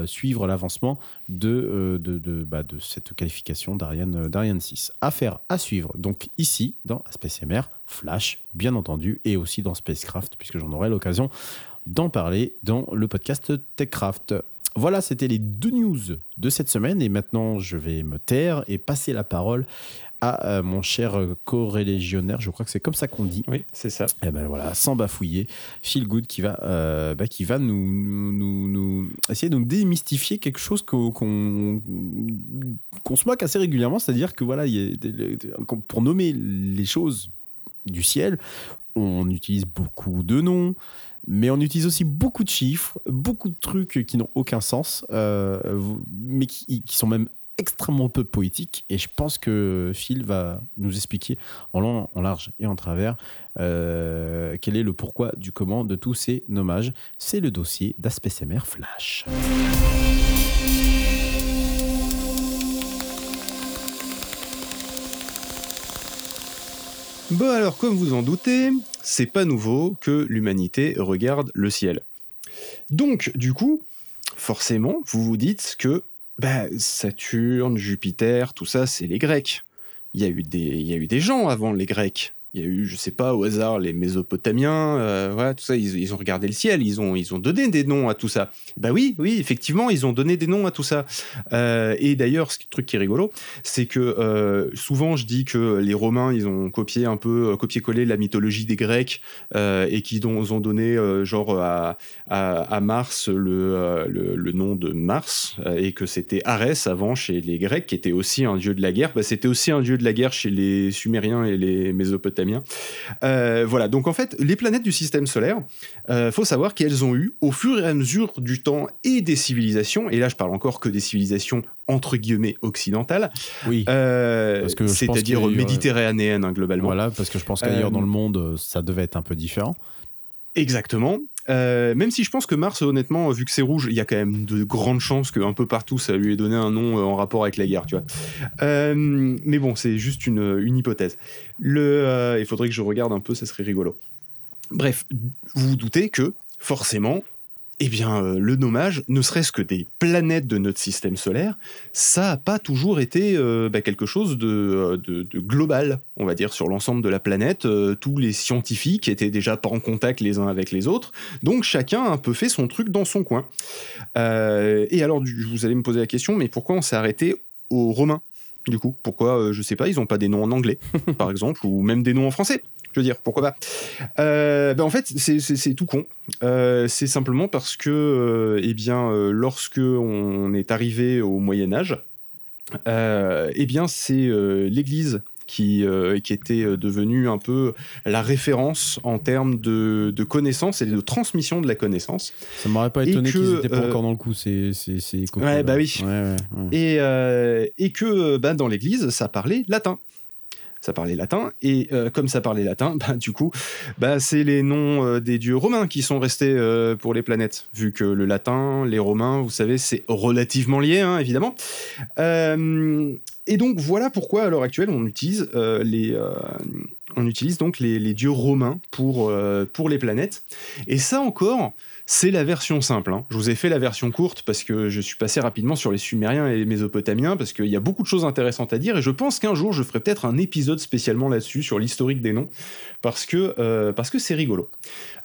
suivre l'avancement bah, de, cette qualification d'Ariane 6. Affaire à suivre, donc ici, dans SpaceMR, Flash, bien entendu, et aussi dans Spacecraft, puisque j'en aurai l'occasion d'en parler dans le podcast TechCraft. Voilà, c'était les deux news de cette semaine. Et maintenant, je vais me taire et passer la parole à euh, mon cher co-rélégionnaire. Je crois que c'est comme ça qu'on dit. Oui, c'est ça. Et eh ben voilà, sans bafouiller, Phil Good qui va, euh, bah, qui va nous, nous, nous, essayer de nous démystifier quelque chose qu'on se moque assez régulièrement. C'est-à-dire que voilà, y a, pour nommer les choses du ciel, on utilise beaucoup de noms mais on utilise aussi beaucoup de chiffres, beaucoup de trucs qui n'ont aucun sens, euh, mais qui, sont même extrêmement peu poétiques. Et je pense que Phil va nous expliquer en long, en large et en travers euh, quel est le pourquoi du comment de tous ces nommages. C'est le dossier d'Aspect Flash. Bon alors comme vous en doutez, c'est pas nouveau que l'humanité regarde le ciel. Donc du coup, forcément, vous vous dites que bah, Saturne, Jupiter, tout ça, c'est les Grecs. Il y, a eu des, il y a eu des gens avant les Grecs. Il y a eu, je sais pas, au hasard, les Mésopotamiens, euh, voilà, tout ça, ils, ont regardé le ciel, ils ont, ils ont donné des noms à tout ça. Bah oui, oui, effectivement, ils ont donné des noms à tout ça. Euh, et d'ailleurs, ce truc qui est rigolo, c'est que euh, souvent, je dis que les Romains, ils ont copié un peu, copié-collé la mythologie des Grecs et qu'ils ont, donné, genre, à, Mars le, nom de Mars et que c'était Arès avant chez les Grecs, qui était aussi un dieu de la guerre. Bah, c'était aussi un dieu de la guerre chez les Sumériens et les Mésopotamiens euh, voilà, donc en fait, les planètes du système solaire, euh, faut savoir qu'elles ont eu, au fur et à mesure du temps et des civilisations, et là je parle encore que des civilisations entre guillemets occidentales, oui, euh, c'est-à-dire méditerranéennes hein, globalement. Voilà, parce que je pense qu'ailleurs dans le monde, ça devait être un peu différent. Exactement. Euh, même si je pense que Mars, honnêtement, vu que c'est rouge, il y a quand même de grandes chances qu'un peu partout, ça lui ait donné un nom euh, en rapport avec la guerre, tu vois. Euh, mais bon, c'est juste une, hypothèse. Il faudrait que je regarde un peu, ça serait rigolo. Bref, vous vous doutez que, forcément, eh bien, euh, le nommage, ne serait-ce que des planètes de notre système solaire, ça n'a pas toujours été euh, bah, quelque chose euh, de, global, on va dire, sur l'ensemble de la planète. tous les scientifiques étaient déjà pas en contact les uns avec les autres, donc chacun a un peu fait son truc dans son coin. et alors, vous allez me poser la question, mais pourquoi on s'est arrêté aux Romains? Du coup Pourquoi, je sais pas, ils n'ont pas des noms en anglais, par exemple, ou même des noms en français? Je veux dire, pourquoi pas euh, ben En fait, c'est tout con. Euh, c'est simplement parce que, euh, eh bien, lorsque on est arrivé au Moyen Âge, eh bien, c'est l'Église qui, qui était devenue un peu la référence en termes de, de connaissances et de transmission de la connaissance. Ça m'aurait pas étonné qu'ils n'étaient pas encore dans le coup, c'est Ouais, bah oui. Et, et que bah, dans l'Église, ça parlait latin ça parlait latin, et euh, comme ça parlait latin, bah, du coup, bah, c'est les noms euh, des dieux romains qui sont restés euh, pour les planètes, vu que le latin, les romains, vous savez, c'est relativement lié, hein, évidemment. et donc voilà pourquoi à l'heure actuelle on utilise les, on utilise donc les, dieux romains pour, pour les planètes. Et ça encore, c'est la version simple. Hein. Je vous ai fait la version courte parce que je suis passé rapidement sur les Sumériens et les Mésopotamiens parce qu'il y a beaucoup de choses intéressantes à dire et je pense qu'un jour je ferai peut-être un épisode spécialement là-dessus sur l'historique des noms parce que euh, c'est rigolo.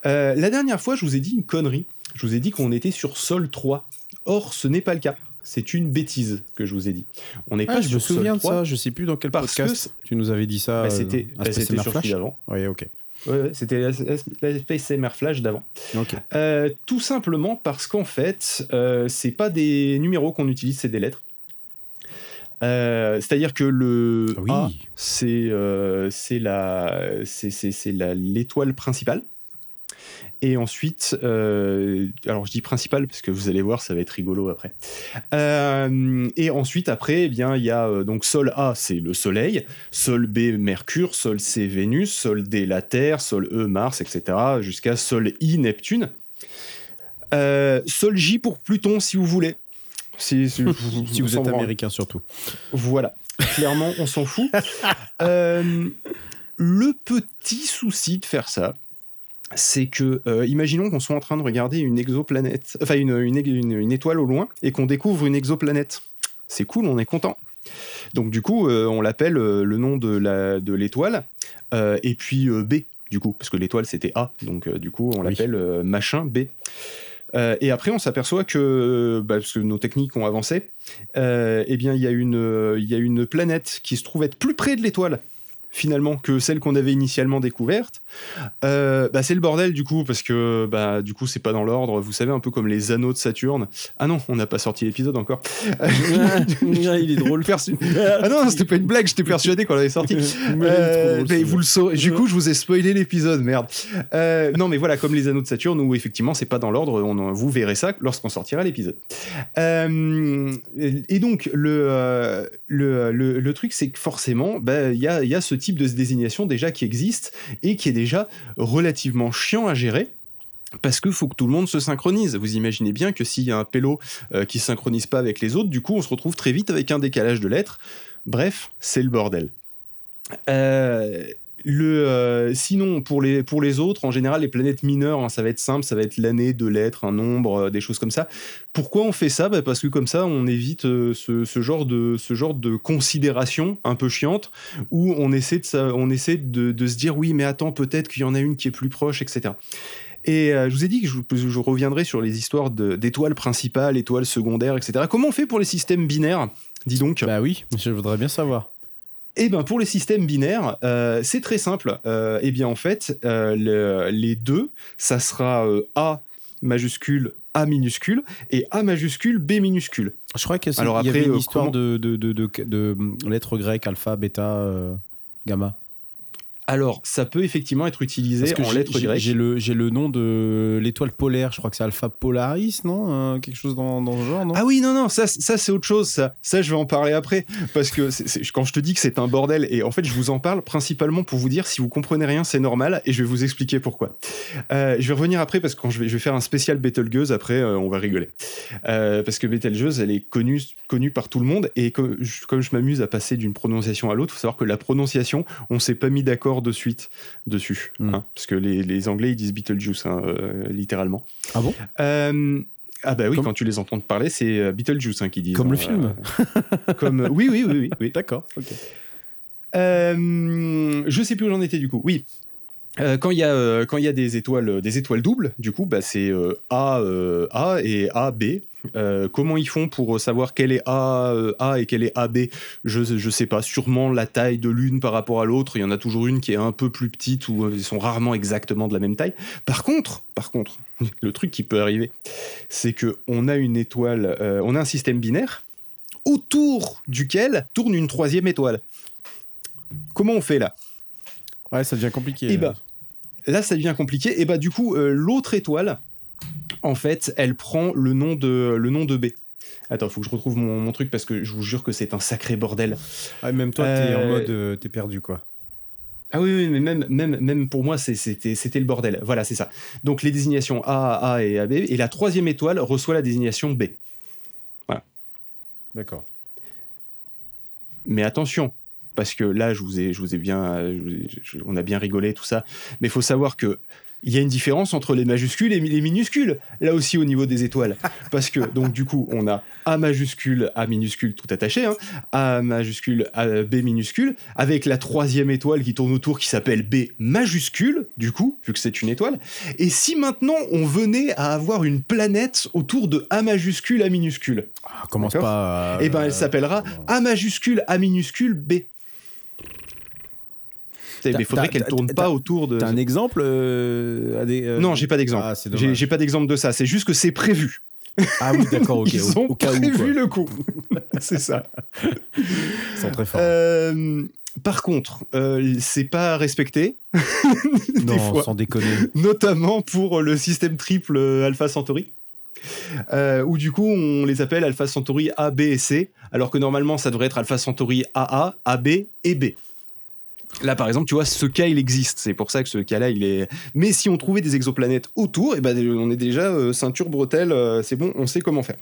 Euh, la dernière fois, je vous ai dit une connerie. Je vous ai dit qu'on était sur Sol 3. Or, ce n'est pas le cas. C'est une bêtise que je vous ai dit. On n'est ah, pas je me souviens de ça. Je sais plus dans quel podcast tu nous avais dit ça. Bah, c'était euh, bah, sur celui d'avant. Oui, ok. Ouais, c'était la, la Flash d'avant. Euh, tout simplement parce qu'en fait, euh, c'est pas des numéros qu'on utilise, c'est des lettres. Euh, c'est-à-dire que le oui. A, c'est c'est la c'est l'étoile principale. Et ensuite, euh, alors je dis principal parce que vous allez voir, ça va être rigolo après. Euh, et ensuite, après, eh bien, il y a euh, donc Sol A, c'est le Soleil, Sol B, Mercure, Sol C, Vénus, Sol D, la Terre, Sol E, Mars, etc., jusqu'à Sol I, Neptune. Sol J pour Pluton, si vous voulez. Si, si, vous êtes américain surtout. Voilà, clairement, on s'en fout. le petit souci de faire ça, c'est que, euh, imaginons qu'on soit en train de regarder une exoplanète, enfin une, une, étoile au loin, et qu'on découvre une exoplanète. C'est cool, on est content. Donc du coup, euh, on l'appelle euh, le nom de l'étoile, de et puis B, du coup, parce que l'étoile c'était A, donc du coup, on l'appelle machin B. et après, on s'aperçoit que, bah, parce que nos techniques ont avancé, eh bien, il y, a une, y a une planète qui se trouve être plus près de l'étoile finalement que celle qu'on avait initialement découverte, euh, bah, c'est le bordel du coup parce que bah du coup c'est pas dans l'ordre. Vous savez un peu comme les anneaux de Saturne. Ah non, on n'a pas sorti l'épisode encore. il est drôle. ah non, c'était pas une blague. J'étais persuadé qu'on l'avait sorti. Euh, mais vous le saurez. Du coup, je vous ai spoilé l'épisode, merde. Euh, non, mais voilà, comme les anneaux de Saturne où effectivement c'est pas dans l'ordre. On vous verrez ça lorsqu'on sortira l'épisode. et donc le le, le, truc c'est que forcément, bah, il y a, y a ce type de désignation déjà qui existe et qui est déjà relativement chiant à gérer. Parce qu'il faut que tout le monde se synchronise. Vous imaginez bien que s'il y a un pélo euh, qui synchronise pas avec les autres, du coup, on se retrouve très vite avec un décalage de lettres. Bref, c'est le bordel. Euh, le, euh, sinon, pour les, autres, en général, les planètes mineures, hein, ça va être simple, ça va être l'année, de lettres, un nombre, euh, des choses comme ça. Pourquoi on fait ça? Bah, Parce que comme ça, on évite euh, ce, genre de, considération un peu chiante, où on essaie de se dire, oui, mais attends, peut-être qu'il y en a une qui est plus proche, etc. Et je vous ai dit que je, je reviendrai sur les histoires d'étoiles principales, étoiles secondaires, etc. Comment on fait pour les systèmes binaires? Dis donc. Bah oui, je voudrais bien savoir. Eh bien, pour les systèmes binaires, euh, c'est très simple. Euh, eh bien, en fait, euh, les deux, ça sera A majuscule, A minuscule, et A majuscule, B minuscule. Je crois qu'il y, Alors, après, avait une histoire de, de, de, de, lettres grecques, alpha, bêta, gamma. Alors, ça peut effectivement être utilisé en lettres grecques. J'ai le, le nom de l'étoile polaire, je crois que c'est Alpha Polaris, non euh, Quelque chose dans, dans, genre, non? Ah oui, non, non, ça, ça c'est autre chose, ça. Ça, je vais en parler après. Parce que quand je te dis que c'est un bordel, et en fait, je vous en parle principalement pour vous dire si vous comprenez rien, c'est normal, et je vais vous expliquer pourquoi. Euh, je vais revenir après, parce que quand je vais, je vais faire un spécial Betelgeuse, après, euh, on va rigoler. parce que Betelgeuse, elle est connue, connue par tout le monde, et comme je, je m'amuse à passer d'une prononciation à l'autre, il faut savoir que la prononciation, on s'est pas mis d'accord de suite dessus. Hmm. Hein, parce que les, Anglais, ils disent Beetlejuice, hein, littéralement. Ah bon? Ah bah oui, quand tu les entends parler, c'est Beetlejuice hein, qui dit. Comme le film. comme oui, oui, oui, oui. D'accord. ok. je sais plus où j'en étais du coup. Oui, euh, quand il y a euh, quand il y a des étoiles des étoiles doubles, du coup, bah, c'est euh, A A et A B. comment ils font pour savoir quelle est A A et quelle est AB Je je sais pas. Sûrement la taille de l'une par rapport à l'autre. Il y en a toujours une qui est un peu plus petite ou ils sont rarement exactement de la même taille. Par contre, par contre, le truc qui peut arriver, c'est que on a une étoile, on a un système binaire autour duquel tourne une troisième étoile. Comment on fait là? Ouais, ça devient compliqué. Et eh bah, là, ça devient compliqué. Et bah, du coup, euh, l'autre étoile, en fait, elle prend le nom de, le nom de B. Attends, il faut que je retrouve mon, truc parce que je vous jure que c'est un sacré bordel. Ah, même toi, t'es en euh, mode, euh, t'es perdu, quoi. Ah oui, oui, mais même, même, même pour moi, c'était, c'était le bordel. Voilà, c'est ça. Donc les désignations A, A et AB, et la troisième étoile reçoit la désignation B. Voilà. D'accord. Mais attention, parce que là, je vous ai, je vous ai bien, on a bien rigolé tout ça, mais il faut savoir que il y a une différence entre les majuscules et les minuscules, là aussi au niveau des étoiles. Parce que, donc, du coup, on a A majuscule, A minuscule tout attaché, hein, A majuscule, B minuscule, avec la troisième étoile qui tourne autour qui s'appelle B majuscule, du coup, vu que c'est une étoile. Et si maintenant on venait à avoir une planète autour de A majuscule, A minuscule ah, Commence pas. Eh ben, elle s'appellera A majuscule, A minuscule, B mais il faudrait qu'elle tourne pas autour de. T'as un exemple euh, euh, Non, j'ai pas d'exemple. Ah, j'ai pas d'exemple de ça. C'est juste que c'est prévu. Ah oui, d'accord, ok. Ils ont prévu le coup. c'est ça. Ils très forts. Euh, par contre, c'est pas respecté. non, fois. sans déconner. Notamment pour le système triple Alpha Centauri. où du coup on les appelle Alpha Centauri A, B et C, alors que normalement ça devrait être Alpha Centauri AA, AB et B. Là, par exemple, tu vois, ce cas, il existe. C'est pour ça que ce cas-là, il est. Mais si on trouvait des exoplanètes autour, eh ben, on est déjà euh, ceinture bretelle. Euh, c'est bon, on sait comment faire.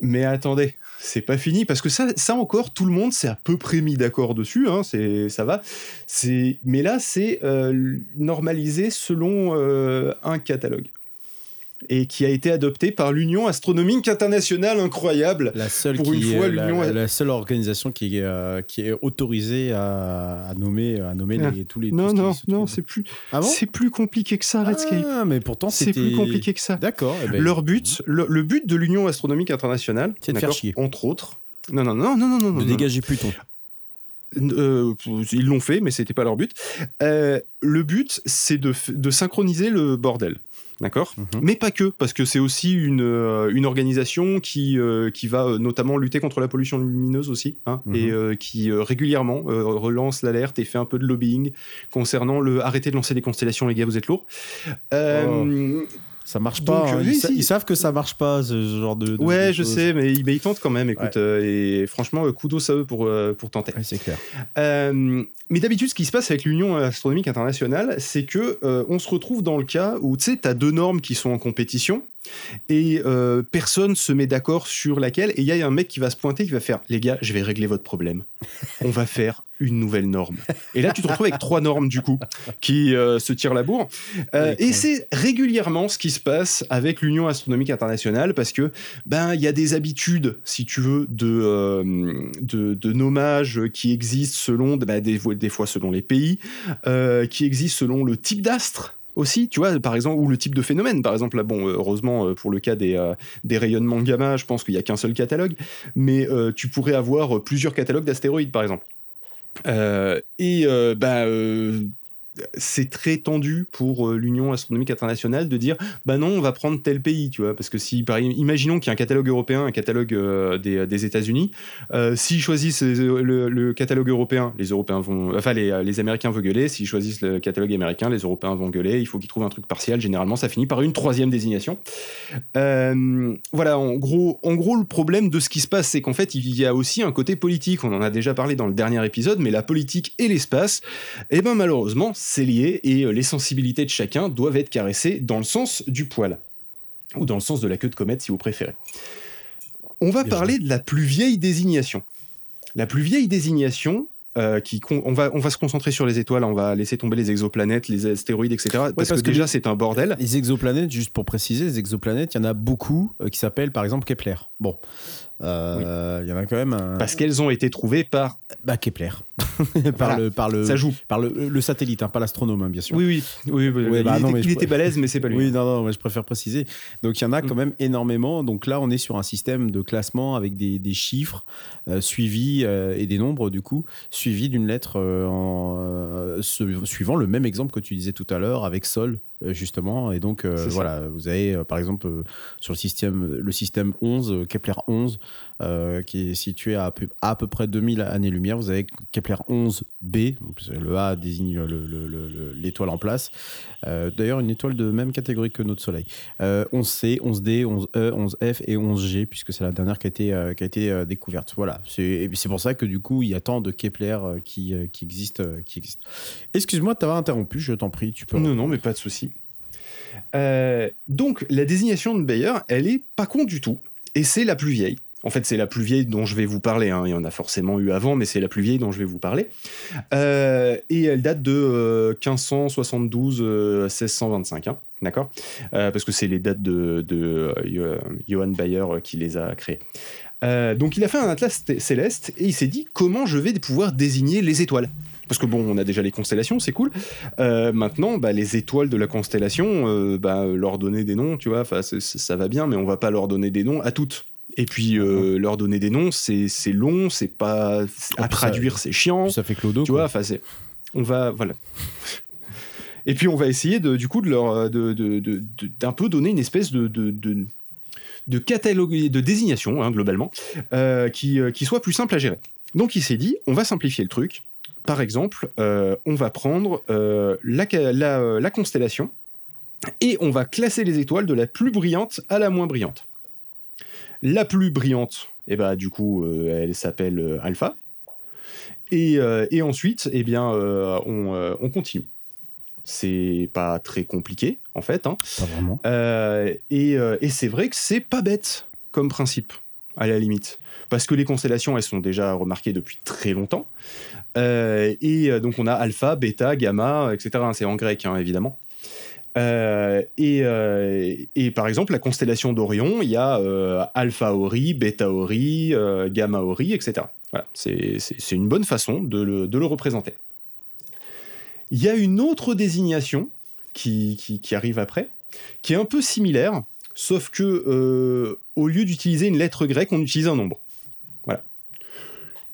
Mais attendez, c'est pas fini parce que ça, ça encore, tout le monde s'est à peu près mis d'accord dessus. Hein, c'est, ça va. C'est, mais là, c'est euh, normalisé selon un catalogue et qui a été adopté par l'Union astronomique internationale incroyable. La seule pour une fois, la, la, seule organisation qui est, euh, qui est autorisée à, nommer, à nommer ah. tous les. Non, non, non, c'est plus. Ah c'est plus compliqué que ça, Redscape. Ah, mais pourtant c'est plus compliqué que ça. D'accord. Eh ben, Leur but, le, but de l'Union astronomique internationale, c'est de faire chier. Entre autres. Non, non, non, non, non, non. De dégager Pluton. Euh, ils l'ont fait, mais c'était pas leur but. Euh, le but, c'est de, de synchroniser le bordel. D'accord mhm. Mais pas que, parce que c'est aussi une, euh, une organisation qui, euh, qui va euh, notamment lutter contre la pollution lumineuse aussi, hein, mhm. et qui régulièrement relance l'alerte et fait un peu de lobbying concernant le arrêter de lancer des constellations, les gars, vous êtes lourds. Oh. Ça marche pas. Hein. ils, savent que ça marche pas, ce genre de. ouais, je sais, mais, ils tentent quand même. Écoute, euh, et franchement, euh, kudos à eux pour, euh, pour tenter. c'est clair. mais d'habitude, ce qui se passe avec l'Union astronomique internationale, c'est que on se retrouve dans le cas où tu sais, as deux normes qui sont en compétition et euh, personne se met d'accord sur laquelle. Et il y a un mec qui va se pointer, qui va faire Les gars, je vais régler votre problème. On va faire une nouvelle norme. Et là, tu te retrouves avec trois normes, du coup, qui euh, se tirent la bourre. Euh, et c'est régulièrement ce qui se passe avec l'Union astronomique internationale, parce que, ben, il y a des habitudes, si tu veux, de, de, nommage qui existent selon, ben, des, des, fois selon les pays, qui existent selon le type d'astre aussi, tu vois, par exemple, ou le type de phénomène. Par exemple, là, bon, heureusement, euh, pour le cas des, euh, des rayonnements gamma, je pense qu'il n'y a qu'un seul catalogue, mais euh, tu pourrais avoir plusieurs catalogues d'astéroïdes, par exemple. et bah, c'est très tendu pour euh, l'Union astronomique internationale de dire bah non on va prendre tel pays tu vois. Parce que si par imaginons qu'il y a un catalogue européen un catalogue euh, des, des États-Unis euh, s'ils choisissent le, catalogue européen les Européens vont enfin les, les Américains vont gueuler. S'ils choisissent le catalogue américain les Européens vont gueuler. Il faut qu'ils trouvent un truc partiel. Généralement ça finit par une troisième désignation. Voilà en gros en gros le problème de ce qui se passe c'est qu'en fait il y a aussi un côté politique. On en a déjà parlé dans le dernier épisode mais la politique et l'espace et eh ben malheureusement c'est lié et euh, les sensibilités de chacun doivent être caressées dans le sens du poil. Ou dans le sens de la queue de comète si vous préférez. On va parler de la plus vieille désignation. La plus vieille désignation, qui on va on va se concentrer sur les étoiles, on va laisser tomber les exoplanètes, les astéroïdes, etc. parce, que, déjà c'est un bordel. Les exoplanètes, juste pour préciser, les exoplanètes, il y en a beaucoup qui s'appellent par exemple Kepler. Bon, euh, il y en a quand même. Parce qu'elles ont été trouvées par bah, Kepler, par le par le ça joue par le, satellite, hein, pas l'astronome hein, bien sûr. Oui oui oui. oui, bah, il, non, était, il était, balèze mais c'est pas lui. Oui non non mais je préfère préciser. Donc il y en a quand mm. même énormément. Donc là on est sur un système de classement avec des, des chiffres euh, suivis euh, et des nombres du coup suivis d'une lettre en, suivant le même exemple que tu disais tout à l'heure avec Sol justement et donc voilà vous avez par exemple sur le système le système 11 Kepler 11 euh, qui est situé à, à, peu près 2000 années-lumière. Vous avez Kepler 11b, le A désigne l'étoile en place. Euh, d'ailleurs, une étoile de même catégorie que notre Soleil. 11c, 11d, 11e, 11f et 11g, puisque c'est la dernière qui a été, qui a été découverte. Voilà, c'est pour ça que du coup, il y a tant de Kepler qui, qui existent. Qui existe. Excuse-moi de t'avoir interrompu, je t'en prie, tu peux. Non, non, mais pas de souci. Donc, la désignation de Bayer, elle est pas con du tout, et c'est la plus vieille. En fait, c'est la plus vieille dont je vais vous parler. Hein. Il y en a forcément eu avant, mais c'est la plus vieille dont je vais vous parler. Euh, et elle date de 1572 euh, 1625. Hein. D'accord? Euh, Parce que c'est les dates de, de Johann Bayer qui les a créées. donc il a fait un atlas céleste et il s'est dit comment je vais pouvoir désigner les étoiles? Parce que bon, on a déjà les constellations, c'est cool. maintenant, bah, les étoiles de la constellation, bah, leur donner des noms, tu vois, ça va bien, mais on va pas leur donner des noms à toutes. Et puis euh, leur donner des noms, c'est long, c'est pas à traduire, c'est chiant. Ça fait clodo. Tu vois, enfin on va voilà. Et puis on va essayer de, du coup de leur de, d'un peu donner une espèce de, de, catalogue de désignation hein, globalement euh, qui, euh, qui soit plus simple à gérer. Donc il s'est dit, on va simplifier le truc. Par exemple, on va prendre la, la, la constellation et on va classer les étoiles de la plus brillante à la moins brillante. La plus brillante, eh bah, du coup, euh, elle s'appelle euh, Alpha. Et, euh, ensuite, eh bien, on, continue. C'est pas très compliqué, en fait. Hein. Pas vraiment. et, c'est vrai que c'est pas bête comme principe, à la limite. Parce que les constellations, elles sont déjà remarquées depuis très longtemps. Et donc, on a alpha, bêta, gamma, etc. C'est en grec, hein, évidemment. Euh, euh, et, par exemple, la constellation d'Orion, il y a euh, Alpha Ori, Beta Ori, Gamma Ori, etc. Voilà, c'est une bonne façon de le, représenter. Il y a une autre désignation qui, qui, arrive après, qui est un peu similaire, sauf que au lieu d'utiliser une lettre grecque, on utilise un nombre. Voilà.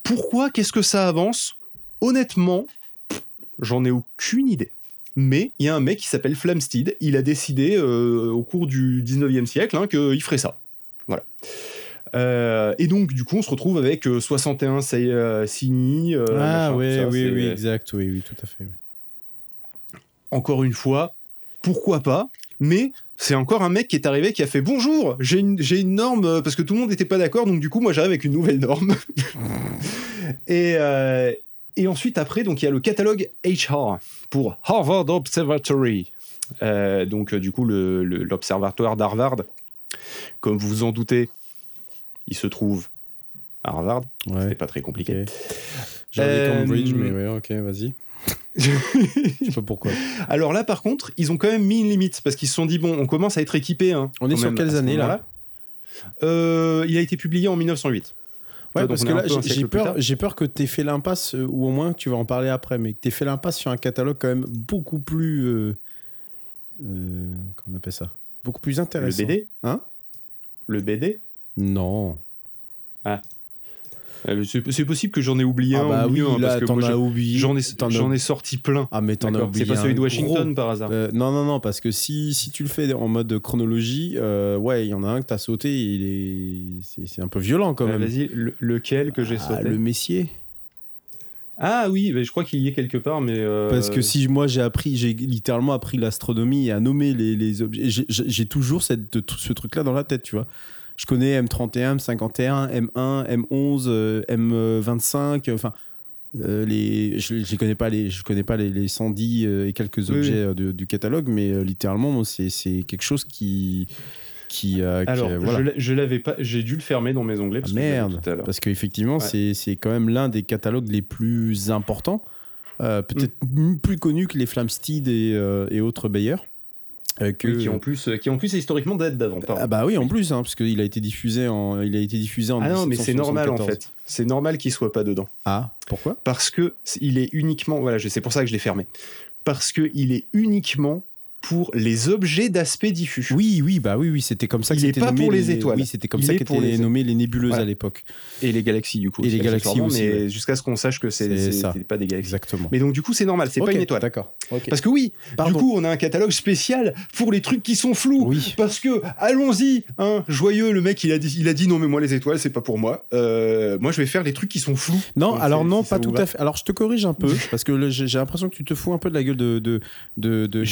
Pourquoi? Qu'est-ce que ça avance? Honnêtement, j'en ai aucune idée mais il y a un mec qui s'appelle Flamsteed, il a décidé euh, au cours du 19e siècle hein, qu'il ferait ça. Voilà. Euh, et donc, du coup, on se retrouve avec 61 euh, Signy. ah, oui, oui, oui, exact, oui, oui, tout à fait. Encore une fois, pourquoi pas mais c'est encore un mec qui est arrivé qui a fait bonjour, j'ai une, une, norme parce que tout le monde n'était pas d'accord, donc du coup moi j'arrive avec une nouvelle norme. et, et ensuite, après, donc il y a le catalogue HR pour Harvard Observatory. Euh, donc, euh, du coup, l'observatoire d'Harvard, comme vous vous en doutez, il se trouve à Harvard. Ouais. C'était pas très compliqué. J'avais euh, Cambridge, mais ouais, ok, vas-y. Je sais pas pourquoi. Alors là, par contre, ils ont quand même mis une limite parce qu'ils se sont dit bon, on commence à être équipé. Hein, on est sur quelles années là, là Il a été publié en 1908. Ouais, parce que là, j'ai peur, que tu aies fait l'impasse, euh, ou au moins tu vas en parler après, mais que tu aies fait l'impasse sur un catalogue quand même beaucoup plus. Euh, euh, comment on appelle ça? Beaucoup plus intéressant. Le BD Hein? Le BD Non. Ah. Euh, c'est possible que j'en ai oublié ah un. Bah oui, là, t'en as oublié. J'en ai, j'en ai sorti plein. Ah, mais t'en as oublié. C'est pas celui de Washington par hasard. Euh, non, non, non, parce que si, si tu le fais en mode chronologie, euh, ouais, il y en a un que t'as sauté, il est... c'est un peu violent quand même. Vas-y, lequel que j'ai ah, sauté Le Messier. Ah oui, je crois qu'il y est quelque part, mais. Parce que si moi j'ai appris, j'ai littéralement appris l'astronomie et à nommer les, les objets, j'ai toujours cette, ce truc-là dans la tête, tu vois je connais M31, M51, M1, M11, M25, enfin. Euh, les, je ne connais pas les, je connais pas les, les 110 euh, et quelques objets euh, du catalogue, mais littéralement, c'est quelque chose qui, qui, euh, Alors, je l'avais pas, j'ai dû le fermer dans mes onglets. Parce ah, merde, parce qu'effectivement, c'est quand même l'un des catalogues les plus importants, peut-être mm. plus connu que les Flamsteed et, et autres Bayer. Euh, qui en plus, qui en plus historiquement date d'avant. Ah bah oui, en plus, hein, parce qu'il a été diffusé en, il a été diffusé en. Ah non, mais c'est normal en fait. C'est normal qu'il soit pas dedans. Ah, pourquoi? Parce que il est uniquement, voilà, c'est pour ça que je l'ai fermé. Parce que il est uniquement pour les objets d'aspect diffus. Oui, oui, bah oui, oui, c'était comme ça que c'était nommé. pour les, étoiles. Oui, c'était comme ça qu'étaient les... nommées les nébuleuses à l'époque. Et les galaxies du coup. Et les galaxies aussi. Mais jusqu'à ce qu'on sache que c'est pas des galaxies. Exactement. Mais donc du coup, c'est normal, c'est pas une étoile. D'accord. Parce que oui, du coup, on a un catalogue spécial pour les trucs qui sont flous. Oui. Parce que allons-y, hein, joyeux, le mec, il a dit, il a dit non mais moi les étoiles, c'est pas pour moi. Euh, moi, je vais faire les trucs qui sont flous. Non, alors non, pas tout à fait. Alors je te corrige un peu parce que j'ai l'impression que tu te fous un peu de la gueule de de de,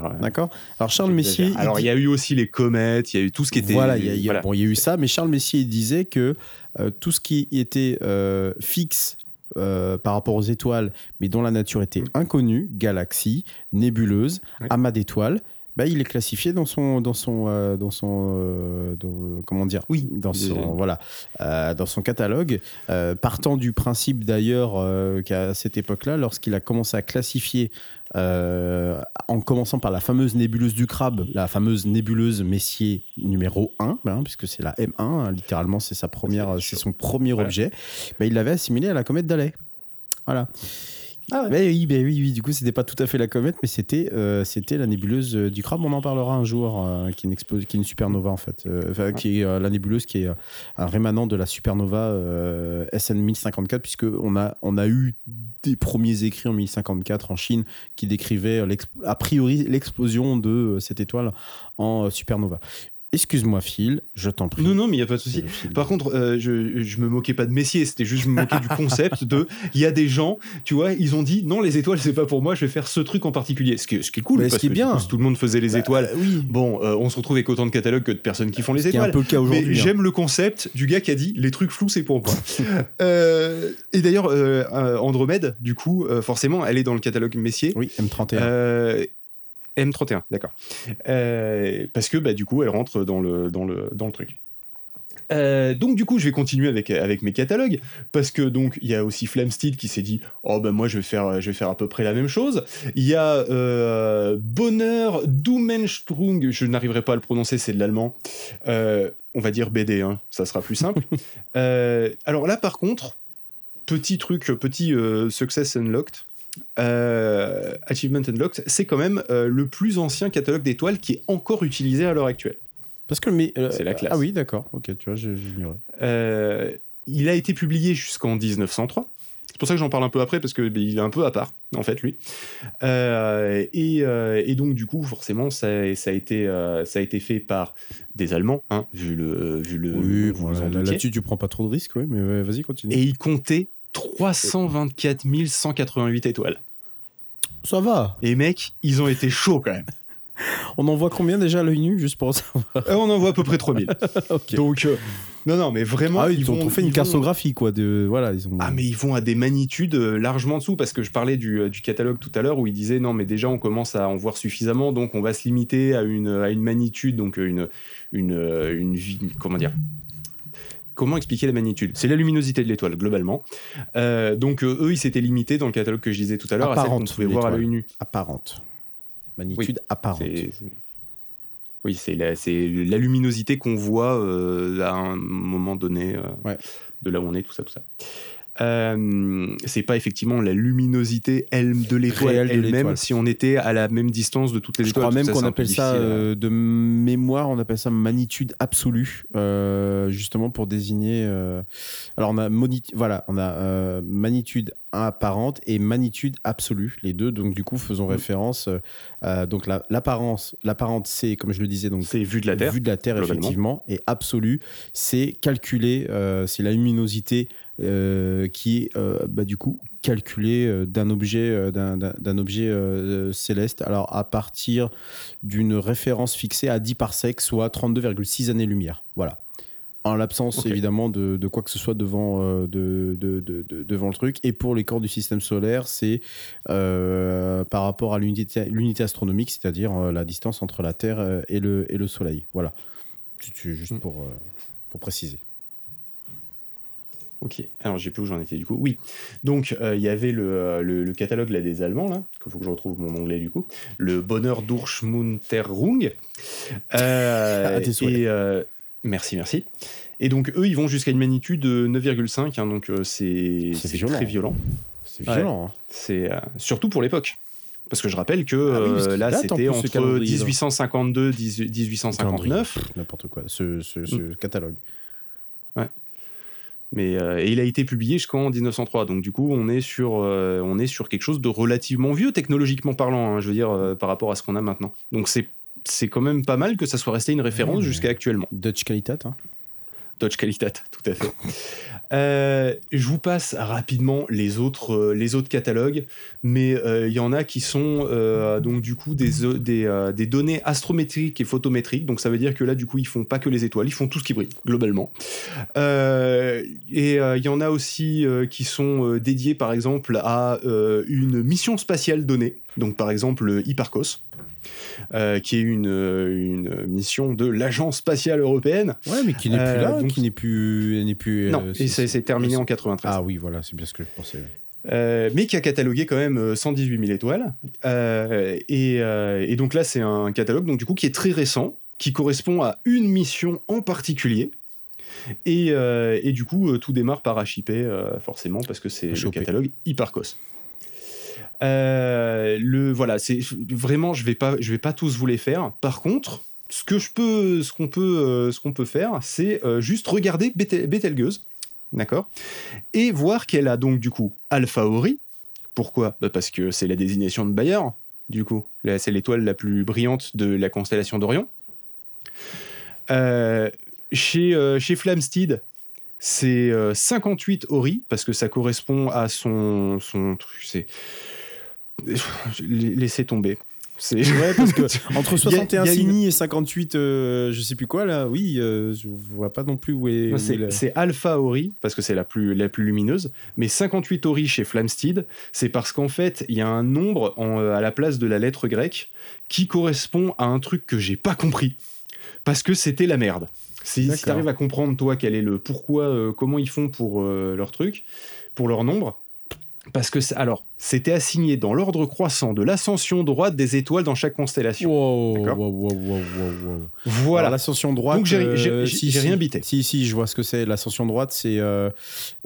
Charles D'accord. Alors Charles Messier. Alors il y a eu aussi les comètes, il y a eu tout ce qui était. Voilà, il y, a, Bon, il y a eu ça, mais Charles Messier disait que euh, tout ce qui était euh, fixe euh, par rapport aux étoiles, mais dont la nature était mm. inconnue, galaxies, nébuleuses, amas d'étoiles, bah, il est classifié dans son dans son euh, dans son euh, comment dire? Oui. Dans son voilà. Euh, dans son catalogue partant du principe d'ailleurs qu'à cette époque-là lorsqu'il a commencé à classifier en commençant par la fameuse nébuleuse du crabe la fameuse nébuleuse Messier numéro 1 hein, puisque c'est la M1 hein, littéralement c'est sa première c'est son premier objet bah, il l'avait assimilé à la comète d'Halley voilà ah oui, oui, oui, du coup, c'était pas tout à fait la comète, mais c'était euh, la nébuleuse euh, du crabe. On en parlera un jour, euh, qui, est une supernova en fait, qui est la nébuleuse qui est un rémanent de la supernova SN 1054, puisque on a on a eu des premiers écrits en 1054 en Chine qui décrivaient a priori l'explosion de cette étoile en supernova. Excuse-moi, Phil, je t'en prie. Non, non, mais il n'y a pas de souci. Par contre, euh, je, je me moquais pas de Messier, c'était juste me moquer du concept de. Il y a des gens, tu vois, ils ont dit non, les étoiles, c'est pas pour moi, je vais faire ce truc en particulier. Ce qui, ce qui est cool, parce ce qui est bien. tout le monde faisait les bah, étoiles. oui. Bon, euh, on se retrouve avec autant de catalogues que de personnes qui font les étoiles. C'est un peu le cas aujourd'hui. Hein. j'aime le concept du gars qui a dit les trucs flous, c'est pour moi. euh, et d'ailleurs, euh, Andromède, du coup, forcément, elle est dans le catalogue Messier. Oui, M31. M31, d'accord. Euh, parce que bah, du coup, elle rentre dans le, dans le, dans le truc. Euh, donc du coup, je vais continuer avec, avec mes catalogues parce que donc il y a aussi Flamsteed qui s'est dit oh ben moi je vais faire je vais faire à peu près la même chose. Il y a euh, Bonheur Dumenstrung, je n'arriverai pas à le prononcer, c'est de l'allemand. on va dire BD, hein, ça sera plus simple. alors là par contre, petit truc, petit Success Unlocked. Euh, Achievement Unlocked, c'est quand même euh, le plus ancien catalogue d'étoiles qui est encore utilisé à l'heure actuelle. Parce que mais euh, c'est la classe. Ah oui, d'accord. Ok, tu vois, j'ignorais. il a été publié jusqu'en 1903. C'est pour ça que j'en parle un peu après parce que ben, il est un peu à part en fait lui. Et, donc du coup forcément ça, a été ça a été fait par des Allemands hein, vu le vu le. Oui, là-dessus tu prends pas trop de risques, oui, mais vas-y continue. Et il comptait 324 188 étoiles. Ça va. Les mecs, ils ont été chauds quand même. On en voit combien déjà à l'œil nu, juste pour savoir euh, On en voit à peu près 3000. Donc, euh, non, non, mais vraiment. Ah ils, ont fait une cartographie, quoi. De, voilà, ils ont... Ah, mais ils vont à des magnitudes euh, largement dessous, parce que je parlais du, du catalogue tout à l'heure où ils disaient non, mais déjà on commence à en voir suffisamment, donc on va se limiter à une, à une magnitude, donc une, une, une, une comment dire comment expliquer la magnitude? C'est la luminosité de l'étoile, globalement. Euh, donc, euh, eux, ils s'étaient limités dans le catalogue que je disais tout à l'heure à celle qu'on pouvait voir à l'œil nu. Apparente. Magnitude apparente. Oui, c'est la, la, luminosité qu'on voit euh, à un moment donné de là où on est, tout ça, tout ça. Euh, c'est pas effectivement la luminosité elle, de l'étoile elle-même si on était à la même distance de toutes les étoiles. Je crois même qu'on appelle ça euh, de mémoire, on appelle ça magnitude absolue, euh, justement pour désigner. alors on a voilà, on a magnitude apparente et magnitude absolue, les deux. Donc du coup, faisons mm. référence. donc l'apparence, l'apparente, c'est comme je le disais, donc c'est vue de la Terre, vue de la Terre effectivement, et absolue, c'est calculé, c'est la luminosité euh, qui est euh, bah, du coup calculé euh, d'un objet, d'un objet céleste. Alors à partir d'une référence fixée à 10 parsecs, soit 32,6 années-lumière. Voilà en l'absence évidemment de, de, quoi que ce soit devant, de, de, devant le truc. Et pour les corps du système solaire, c'est par rapport à l'unité astronomique, c'est-à-dire la distance entre la Terre et le, et le Soleil. Voilà. C'est juste mm. pour, pour préciser. Ok, alors j'ai plus où j'en étais du coup. Oui, donc il y avait le, le, catalogue là, des Allemands, là, qu'il faut que je retrouve mon onglet du coup, le Bonheur Durchmunterung. Euh, et, merci, merci. Et donc eux, ils vont jusqu'à une magnitude de 9,5, hein, donc c'est très violent. C'est violent. Hein. C'est surtout pour l'époque. Parce que je rappelle que ah là, c'était entre 1852 et 1859. N'importe quoi, ce, ce, mm. catalogue. Ouais. Mais euh, et il a été publié jusqu'en 1903. Donc du coup, on est sur, euh, on est sur quelque chose de relativement vieux technologiquement parlant. Hein, je veux dire euh, par rapport à ce qu'on a maintenant. Donc c'est c'est quand même pas mal que ça soit resté une référence jusqu'à actuellement. Dutch Qualitat. Hein. Dodge Qualitat, tout à fait. Euh, je vous passe rapidement les autres, euh, les autres catalogues, mais euh, il y en a qui sont donc du coup des, des, des, données astrométriques et photométriques. Donc ça veut dire que là, du coup, ils font pas que les étoiles, ils font tout ce qui brille globalement. et il y en a aussi qui sont dédiés, par exemple, à une mission spatiale donnée. Donc par exemple, le Hipparcos. Euh, qui est une, une mission de l'Agence spatiale européenne. Ouais, mais qui n'est plus euh, là, qui n'est plus, n'est plus. Non, euh, et c'est terminé en 93. Ah oui, voilà, c'est bien ce que je pensais. mais qui a catalogué quand même 118 000 étoiles. Et, et, donc là, c'est un catalogue donc, du coup, qui est très récent, qui correspond à une mission en particulier. Et, et du coup, tout démarre par HIP, forcément, parce que c'est le catalogue Hipparcos. Euh, le voilà, c'est vraiment, je vais pas, je vais pas tous vous les faire. Par contre, ce que je peux, ce qu'on peut, euh, ce qu'on peut faire, c'est euh, juste regarder Betelgeuse, d'accord, et voir qu'elle a donc du coup Alpha Ori. Pourquoi? Bah Parce que c'est la désignation de Bayer. Du coup, c'est l'étoile la plus brillante de la constellation d'Orion. chez, Flamsteed, c'est 58 Ori, parce que ça correspond à son, son truc, c'est laissez tomber. C'est vrai parce que entre 61 Cini et 58, euh, je sais plus quoi là, oui, euh, je vois pas non plus où est. C'est Alpha Ori parce que c'est la plus la plus lumineuse, mais 58 Ori chez Flamsteed, c'est parce qu'en fait il y a un nombre euh, à la place de la lettre grecque qui correspond à un truc que j'ai pas compris parce que c'était la merde. Si, si tu arrives à comprendre toi quel est le pourquoi, comment ils font pour leur truc, pour leur nombre, parce que alors c'était assigné dans l'ordre croissant de l'ascension droite des étoiles dans chaque constellation. voilà. L'ascension droite. Donc j'ai euh, rien bité. Si si, je vois ce que c'est. L'ascension droite, c'est euh,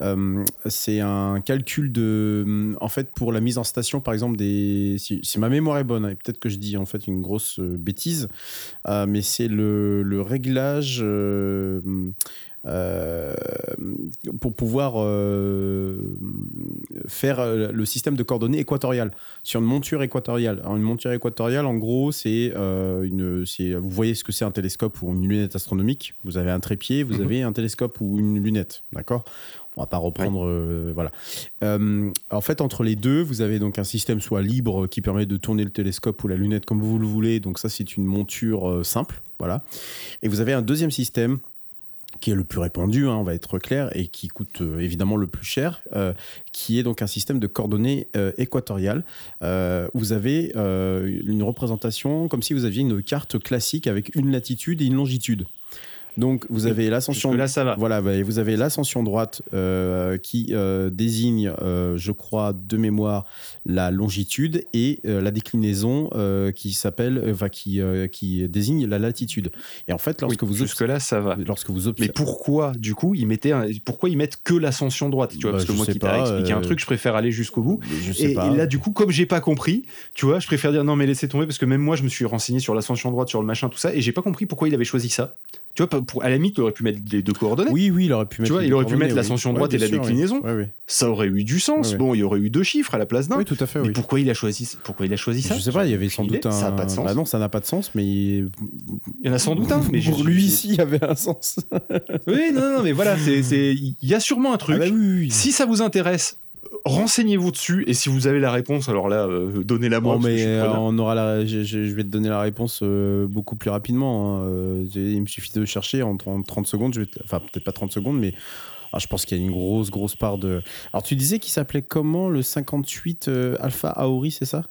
euh, c'est un calcul de, en fait, pour la mise en station, par exemple des. Si, ma mémoire est bonne, hein, et peut-être que je dis en fait une grosse bêtise, mais c'est le, le réglage. Euh, pour pouvoir euh, faire euh, le système de coordonnées équatorial sur une monture équatoriale. Alors une monture équatoriale, en gros, c'est une, vous voyez ce que c'est un télescope ou une lunette astronomique. Vous avez un trépied, vous mhm. avez un télescope ou une lunette, d'accord? On va pas reprendre, voilà. en fait, entre les deux, vous avez donc un système soit libre qui permet de tourner le télescope ou la lunette comme vous le voulez. Donc ça, c'est une monture simple, voilà. Et vous avez un deuxième système qui est le plus répandu, hein, on va être clair, et qui coûte euh, évidemment le plus cher, euh, qui est donc un système de coordonnées euh, équatoriales. vous avez une représentation comme si vous aviez une carte classique avec une latitude et une longitude. Donc vous avez l'ascension. Là, ça va. Voilà, vous avez l'ascension droite euh, qui euh, désigne, euh, je crois, de mémoire, la longitude et la déclinaison qui s'appelle, qui, qui désigne la latitude. Et en fait, lorsque vous jusque là, ça va. Lorsque vous Mais pourquoi, du coup, ils mettaient, pourquoi ils mettent que l'ascension droite Tu vois, bah, parce que moi qui t'ai expliqué un truc, je préfère aller jusqu'au bout. Et, et, là, du coup, comme j'ai pas compris, tu vois, je préfère dire non, mais laissez tomber parce que même moi, je me suis renseigné sur l'ascension droite, sur le machin, tout ça, et j'ai pas compris pourquoi il avait choisi ça. Tu vois, pour, à la limite, il aurait pu mettre les deux coordonnées. Oui, oui, il aurait pu mettre. Tu vois, il aurait pu mettre l'ascension droite et la déclinaison. Ça aurait eu du sens. Bon, il y aurait eu deux chiffres à la place d'un. Oui, tout à fait. Mais pourquoi il a choisi Pourquoi il a choisi ça Je sais pas. Il y avait sans doute un. Ça n'a pas de sens. Bah non, ça n'a pas de sens, mais il y en a sans doute un. Mais pour lui ici, il y avait un sens. oui, non, non, mais voilà, c'est, il y a sûrement un truc. Ah bah si ça vous intéresse, renseignez-vous dessus et si vous avez la réponse, alors là, euh, donnez-la moi. mais euh, on aura la, je, vais te donner la réponse euh, beaucoup plus rapidement. Hein. il me suffit de chercher en, 30 secondes. Je vais enfin, peut-être pas 30 secondes, mais ah, je pense qu'il y a une grosse, grosse part de. Alors, tu disais qu'il s'appelait comment le 58 Alpha Aori, c'est ça?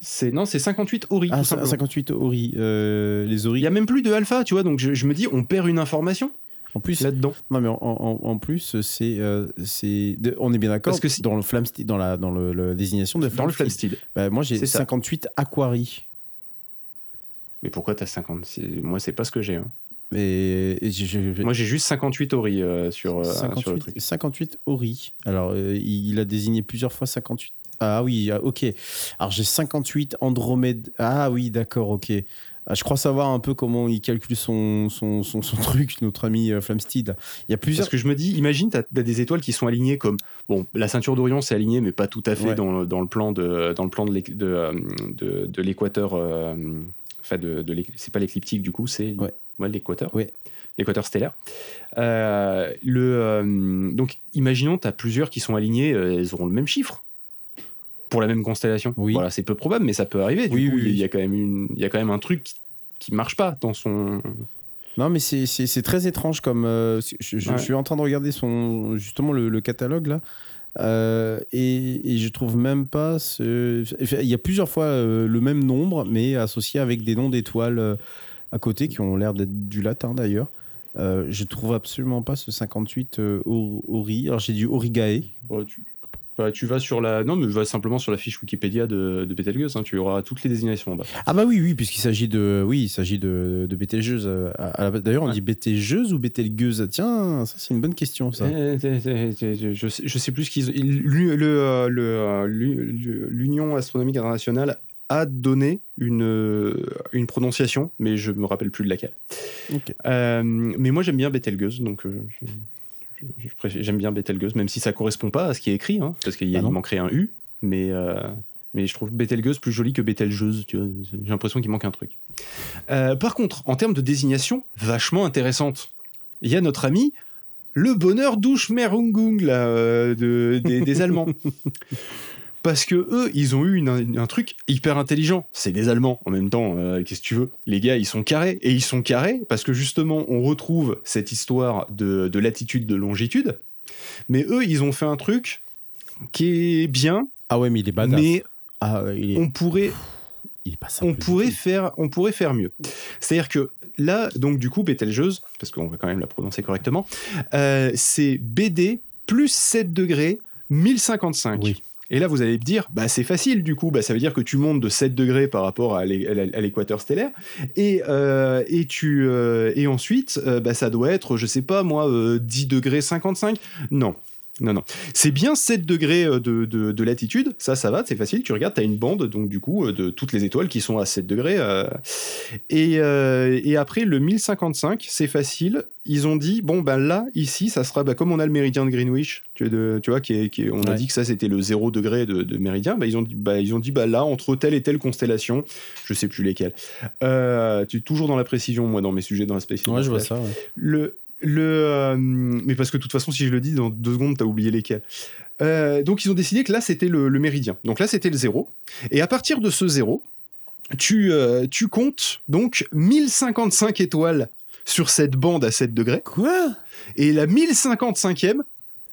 C'est non, c'est 58 Ori. Ah, 58 Ori. les Ori. Il y a même plus de alpha, tu vois. Donc je, me dis, on perd une information. En plus, là-dedans. Non, mais en, plus, c'est, c'est, on est bien d'accord. Parce que dans le flamme dans la, dans le, désignation de dans le flamme style. Bah, moi, j'ai 58 Aquari. Mais pourquoi t'as 50 Moi, c'est pas ce que j'ai. Hein. Et, Moi, j'ai juste 58 Ori euh, sur, 58, sur, le truc. 58 Ori. Alors, euh, il a désigné plusieurs fois 58. Ah oui, ah, ok. Alors, j'ai 58 Andromède. Ah oui, d'accord, ok. Ah, je crois savoir un peu comment il calcule son, son, son, truc, notre ami euh, Flamsteed. Il y a plusieurs. Parce que je me dis, imagine, tu as, des étoiles qui sont alignées comme. Bon, la ceinture d'Orion, c'est aligné, mais pas tout à fait dans, dans, le plan de, dans le plan de, de, de, l'équateur. enfin, de, de c'est pas l'écliptique, du coup, c'est. Ouais l'équateur. Oui. L'équateur stellaire. Euh, le, euh, donc, imaginons, tu as plusieurs qui sont alignés, euh, elles auront le même chiffre pour la même constellation. Oui. Voilà, c'est peu probable, mais ça peut arriver. Du oui, coup, il y, a quand même une, il y a quand même un truc qui, ne marche pas dans son. Non, mais c'est très étrange comme. je, suis en train de regarder son, justement le, catalogue là. et, et, je trouve même pas ce... Il y a plusieurs fois le même nombre, mais associé avec des noms d'étoiles à côté qui ont l'air d'être du latin d'ailleurs. Euh, je trouve absolument pas ce 58 euh, Ori. Alors j'ai du Origae. tu, bah, tu, vas sur la. Non, mais va simplement sur la fiche Wikipédia de, de Betelgeuse. Hein, tu auras toutes les désignations bas. Ah, bah oui, oui, puisqu'il s'agit de. Oui, il s'agit de, de Betelgeuse. Euh, d'ailleurs, on dit Betelgeuse ou Betelgeuse? Tiens, ça, c'est une bonne question, ça. Eh, eh, eh, je, sais, je sais plus ce qu'ils. L'Union astronomique internationale a donné une, euh, une prononciation, mais je me rappelle plus de laquelle. Euh, mais moi j'aime bien Betelgeuse, donc euh, j'aime bien Betelgeuse, même si ça correspond pas à ce qui est écrit, hein, parce qu'il bah manquerait un U, mais, mais je trouve Betelgeuse plus joli que Betelgeuse, j'ai l'impression qu'il manque un truc. par contre, en termes de désignation, vachement intéressante. Il y a notre ami le bonheur douche Merungung là, de, des, des Allemands. parce que eux, ils ont eu un truc hyper intelligent. C'est les Allemands en même temps. Euh, qu'est-ce que tu veux Les gars, ils sont carrés et ils sont carrés parce que justement, on retrouve cette histoire de, latitude, de longitude. Mais eux, ils ont fait un truc qui est bien. Ah ouais, mais il est badass. Mais ah, on pourrait, on pourrait faire, on pourrait faire mieux. C'est-à-dire que là, donc du coup, Betelgeuse, parce qu'on va quand même la prononcer correctement, euh, c'est BD plus 7 degrés 1055. Oui. Et là, vous allez me dire, bah, c'est facile du coup, bah, ça veut dire que tu montes de 7 degrés par rapport à l'équateur stellaire, et, euh, et, tu, euh, et ensuite, euh, bah, ça doit être, je sais pas moi, 10 degrés 55 Non, non, non. C'est bien 7 degrés euh, de, de, latitude, ça, ça va, c'est facile. Tu regardes, tu as une bande, donc du coup, euh, de toutes les étoiles qui sont à 7 degrés. Euh. et, et, après, le 1055, c'est facile. Ils ont dit, bon, ben là, ici, ça sera bah, comme on a le méridien de Greenwich, tu, tu vois, qui, qui on a dit que ça, c'était le 0 degré de, méridien. Bah, ils ont dit, bah, ils ont dit bah, là, entre telle et telle constellation, je sais plus lesquelles. tu es toujours dans la précision, moi, dans mes sujets dans la spécialité. Ouais, je vois ça. Le, le, euh, mais parce que de toute façon, si je le dis dans deux secondes, t'as oublié lesquels. Euh, donc ils ont décidé que là c'était le, méridien. Donc là c'était le zéro. Et à partir de ce zéro, tu, euh, tu comptes donc 1055 étoiles sur cette bande à 7 degrés. Quoi? Et la 1055e,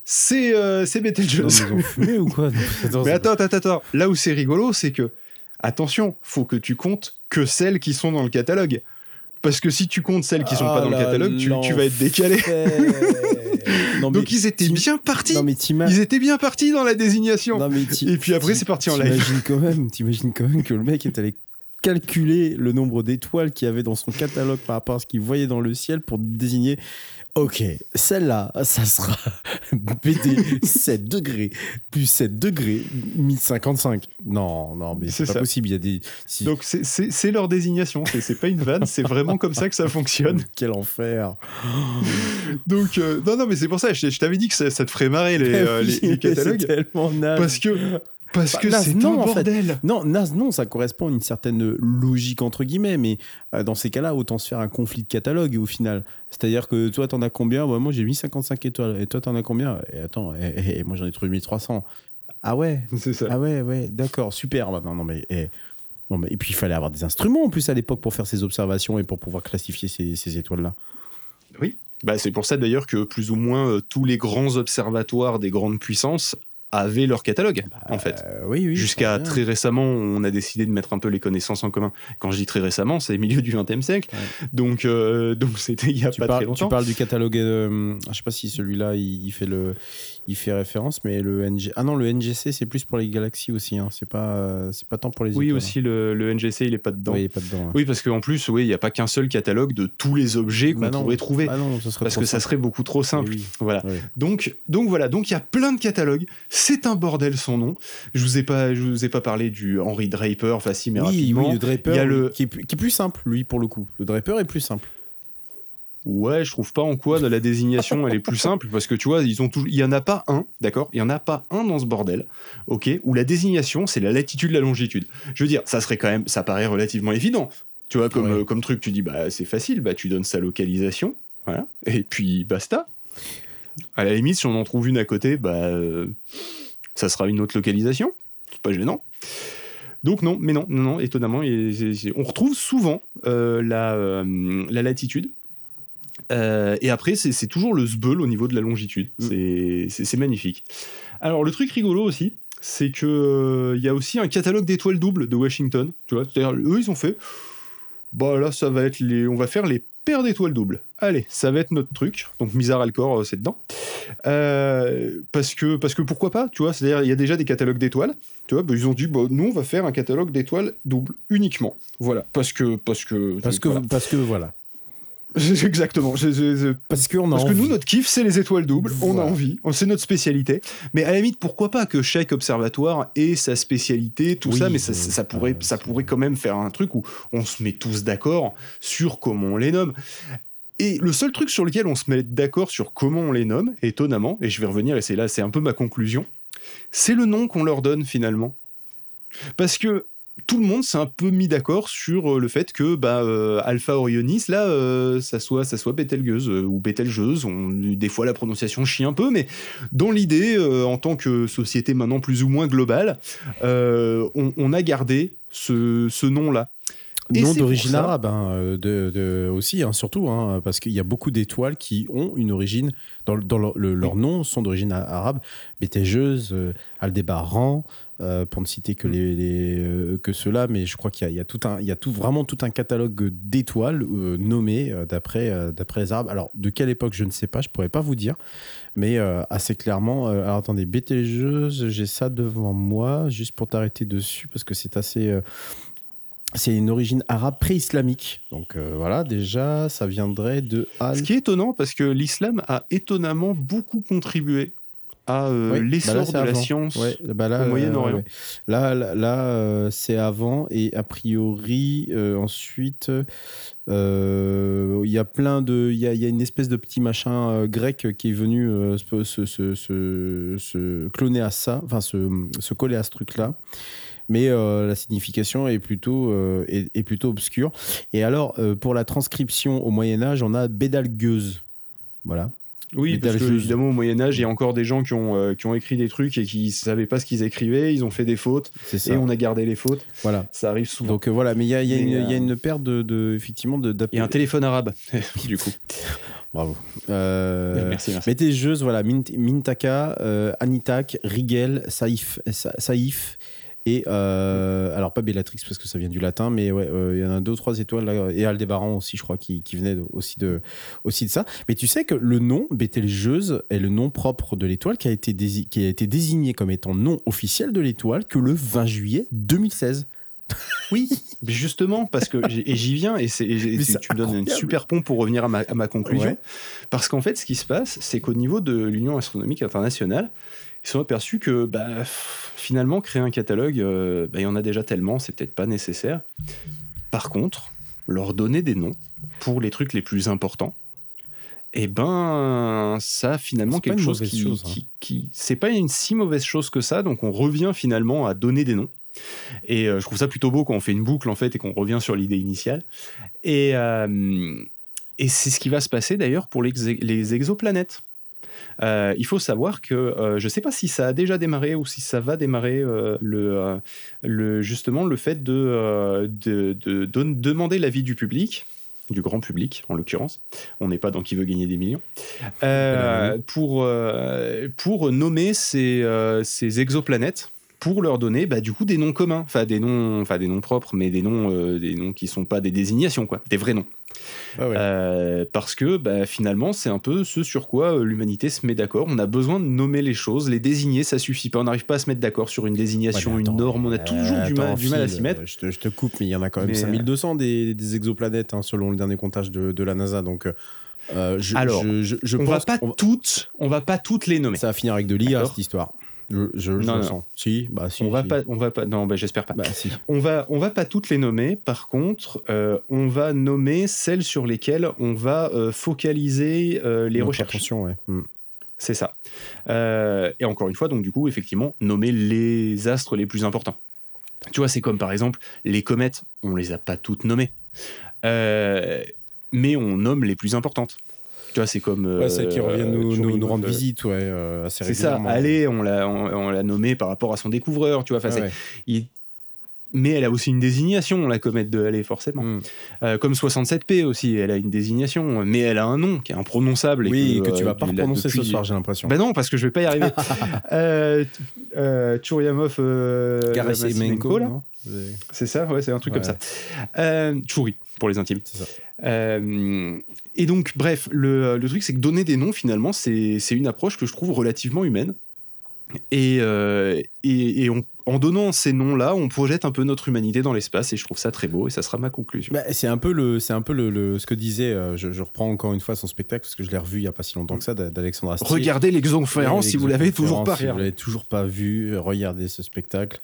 c'est euh, Betelgeuse. ou quoi? Mais attends, attends, attends. Là où c'est rigolo, c'est que, attention, faut que tu comptes que celles qui sont dans le catalogue. Parce que si tu comptes celles qui sont pas dans le ah catalogue, tu, vas être décalé. Donc ils étaient bien partis. ils étaient bien partis dans la désignation. Et puis après c'est parti en live. T'imagines quand même, t'imagines quand même que le mec est allé calculer le nombre d'étoiles qu'il y avait dans son catalogue par rapport à ce qu'il voyait dans le ciel pour désigner Ok, celle-là, ça sera BD 7 degrés, plus 7 degrés, 1055. Non, non, mais c'est pas possible. Il y a des. Donc c'est leur désignation, c'est pas une vanne, c'est vraiment comme ça que ça fonctionne. Quel enfer Donc, euh, non, non, mais c'est pour ça, je, t'avais dit que ça, te ferait marrer les, euh, les, catalogues. tellement Parce que parce bah, que c'est non, un bordel. Non, non, ça correspond à une certaine logique entre guillemets, mais euh, dans ces cas-là, autant se faire un conflit de catalogue au final. C'est-à-dire que toi, t'en as combien? Moi, j'ai mis 55 étoiles. Et toi, t'en as combien? Et attends, et, moi, j'en ai trouvé 1300. Ah ouais? C'est ça. Ah ouais, ouais, d'accord, super. Bah, non, non, mais. non, mais, et puis, il fallait avoir des instruments en plus à l'époque pour faire ces observations et pour pouvoir classifier ces, ces étoiles-là. Oui. Bah, c'est pour ça d'ailleurs que plus ou moins euh, tous les grands observatoires des grandes puissances avaient leur catalogue, bah, en fait. oui, oui. Jusqu'à très récemment, on a décidé de mettre un peu les connaissances en commun. Quand je dis très récemment, c'est milieu du XXe siècle. Donc, donc c'était il y a pas très longtemps. Tu parles du catalogue. je sais pas si celui-là, il, fait le, il fait référence, mais le NG. Ah non, le NGC, c'est plus pour les galaxies aussi. Hein. C'est pas, c'est pas tant pour les. Oui, aussi le, le, NGC, il est pas dedans. Oui, il est pas dedans. Oui, parce qu'en plus, oui, il n'y a pas qu'un seul catalogue de tous les objets qu'on bah pourrait trouver. Ah non, parce que ça serait beaucoup trop simple. Voilà. Donc, donc voilà. Donc il y a plein de catalogues. C'est un bordel son nom. Je vous ai pas, je vous ai pas parlé du Henry Draper, facile mais rapidement. Oui, le Draper, il y a le... Qui, est, qui est plus simple, lui, pour le coup. Le Draper est plus simple. Ouais, je trouve pas en quoi la désignation elle est plus simple parce que tu vois, ils ont il y en a pas un, d'accord? Il y en a pas un dans ce bordel, ok Où la désignation c'est la latitude, la longitude. Je veux dire, ça serait quand même, ça paraît relativement évident. Tu vois, comme, euh, comme truc, tu dis, bah c'est facile, bah tu donnes sa localisation, voilà, et puis basta. À la limite, si on en trouve une à côté, bah euh, ça sera une autre localisation. C'est pas gênant. Donc non, mais non, non, non étonnamment, on retrouve souvent euh, la, la latitude euh, et après, c'est toujours le zbeul au niveau de la longitude. Mm. C'est magnifique. Alors, le truc rigolo aussi, c'est que il euh, y a aussi un catalogue d'étoiles doubles de Washington. Tu vois, c'est-à-dire, eux, ils ont fait. Bah là, ça va être les. On va faire les paires d'étoiles doubles. Allez, ça va être notre truc. Donc, Misère Alcor, euh, c'est dedans. parce, que, parce que pourquoi pas, tu vois C'est-à-dire, il y a déjà des catalogues d'étoiles. Tu vois, bah, ils ont dit, bah, nous, on va faire un catalogue d'étoiles doubles uniquement. Voilà. Parce que. Parce que, parce que, parce que voilà. Exactement. Parce, que, Parce que nous, notre kiff, c'est les étoiles doubles. On a envie. C'est notre spécialité. Mais à la limite, pourquoi pas que chaque observatoire ait sa spécialité, tout ça, mais ça, pourrait, ça pourrait quand même faire un truc où on se met tous d'accord sur comment on les nomme. Et le seul truc sur lequel on se met d'accord sur comment on les nomme, étonnamment, et je vais revenir, et c'est là, c'est un peu ma conclusion, c'est le nom qu'on leur donne finalement. Parce que tout le monde s'est un peu mis d'accord sur euh, le fait que bah, euh, Alpha Orionis, là, euh, ça soit, ça soit Betelgeuse ou Betelgeuse. Des fois, la prononciation chie un peu, mais dans l'idée, en tant que société maintenant plus ou moins globale, on, a gardé ce nom-là. Nom d'origine arabe, hein, euh, de, aussi, hein, surtout, hein, parce qu'il y a beaucoup d'étoiles qui ont une origine, dans, dans leurs noms sont d'origine arabe. Bétégeuse, euh, Aldébaran, euh, pour ne citer que, mm. les, que ceux-là, mais je crois qu'il y, a, tout un, il y a tout, vraiment tout un catalogue d'étoiles nommées d'après, d'après les arabes. Alors, de quelle époque, je ne sais pas, je pourrais pas vous dire, mais assez clairement. alors, attendez, Bétégeuse, j'ai ça devant moi, juste pour t'arrêter dessus, parce que c'est assez c'est une origine arabe pré-islamique. Donc euh, voilà, déjà, ça viendrait de Ce qui est étonnant, parce que l'islam a étonnamment beaucoup contribué à euh, l'essor bah de la science bah au Moyen-Orient. là, là, euh, c'est avant, et a priori, ensuite, il y a plein de... Il y a, y a, une espèce de petit machin grec qui est venu se, se, se, se, cloner à ça, enfin se, coller à ce truc-là mais euh, la signification est plutôt, euh, est, plutôt obscure. Et alors, euh, pour la transcription au Moyen Âge, on a bédalgueuse. Voilà. Oui, parce que, évidemment, au Moyen-Âge, il y a encore des gens qui ont, qui ont écrit des trucs et qui ne savaient pas ce qu'ils écrivaient, ils ont fait des fautes, et on a gardé les fautes. Voilà. Ça arrive souvent. Donc voilà, mais il y a, y, y a, une paire de, de effectivement, de. Il y a un téléphone arabe, du coup. Bravo. merci, merci. Mettez jeux, voilà, Mintaka, Anitak, Rigel, Saïf, Saïf et euh, alors pas Bellatrix parce que ça vient du latin, mais ouais, euh, il y en a deux trois étoiles là, et Aldébaran aussi, je crois, qui, qui venait aussi de aussi de ça. Mais tu sais que le nom Bételgeuse est le nom propre de l'étoile qui a été qui a été désigné comme étant nom officiel de l'étoile que le 20 juillet 2016. Oui, justement, parce que et j'y viens et, c'est, tu me donnes une super pont pour revenir à ma, à ma conclusion. Parce qu'en fait, ce qui se passe, c'est qu'au niveau de l'Union astronomique internationale, ils sont aperçus que bah, finalement, créer un catalogue, euh, bah, il y en a déjà tellement, c'est peut-être pas nécessaire. Par contre, leur donner des noms pour les trucs les plus importants, et eh ben, ça finalement quelque chose qui, hein. qui, c'est pas une si mauvaise chose que ça. Donc on revient finalement à donner des noms. Et euh, je trouve ça plutôt beau quand on fait une boucle en fait et qu'on revient sur l'idée initiale. Et, euh, et c'est ce qui va se passer d'ailleurs pour les, les exoplanètes. Euh, il faut savoir que euh, je ne sais pas si ça a déjà démarré ou si ça va démarrer euh, le, justement le fait de, de, de, demander l'avis du public du grand public, en l'occurrence. On n'est pas dans qui veut gagner des millions. Euh, pour, pour nommer ces, ces, exoplanètes, pour leur donner bah, du coup des noms communs, enfin des noms, enfin des noms propres, mais des noms, des noms qui sont pas des désignations, quoi, des vrais noms. Ah parce que bah, finalement, c'est un peu ce sur quoi l'humanité se met d'accord. On a besoin de nommer les choses, les désigner, ça suffit pas. On n'arrive pas à se mettre d'accord sur une désignation, une norme. On a toujours du, mal, du mal à s'y mettre. Je te, je te, coupe, mais il y en a quand même 5200 des, des exoplanètes hein, selon le dernier comptage de, de la NASA. Donc. Euh, je, Alors, je, je, on va pas toutes, on va pas toutes les nommer. Ça va finir avec de l'IA cette histoire. Je, je, non, sens. Si, bah si. On va pas, on va pas. Non, bah, j'espère pas. Bah, si. On va, on va pas toutes les nommer. Par contre, euh, on va nommer celles sur lesquelles on va euh, focaliser euh, les recherches. Attention, ouais. Hmm. C'est ça. et encore une fois, donc du coup, effectivement, nommer les astres les plus importants. Tu vois, c'est comme par exemple les comètes. On les a pas toutes nommées, mais on nomme les plus importantes. Tu vois, c'est comme. Ouais, celles qui reviennent nous, nous, nous, rendre visite, ouais, euh, assez régulièrement. C'est ça, allez, on l'a, on, l'a nommé par rapport à son découvreur, tu vois. Enfin, il, mais elle a aussi une désignation, la comète de Halley, forcément. Hmm. Euh, comme 67P aussi, elle a une désignation, mais elle a un nom qui est imprononçable. Oui, que, tu vas euh, pas prononcer ce soir, j'ai l'impression. Ben non, parce que je vais pas y arriver. euh, euh, Churyamov là C'est ça, ouais, c'est un truc comme ça. Euh, Churi, pour les intimes. Ça. et donc, bref, le, le truc, c'est que donner des noms, finalement, c'est une approche que je trouve relativement humaine. Et, et, et on en donnant ces noms-là, on projette un peu notre humanité dans l'espace et je trouve ça très beau et ça sera ma conclusion. Bah, c'est un peu le, c'est un peu le, ce que disait, euh, je, reprends encore une fois son spectacle parce que je l'ai revu il y a pas si longtemps que ça d'Alexandre Astier. Regardez l'exonférence si vous l'avez toujours pas. Si vous l'avez toujours pas vu, regardez ce spectacle.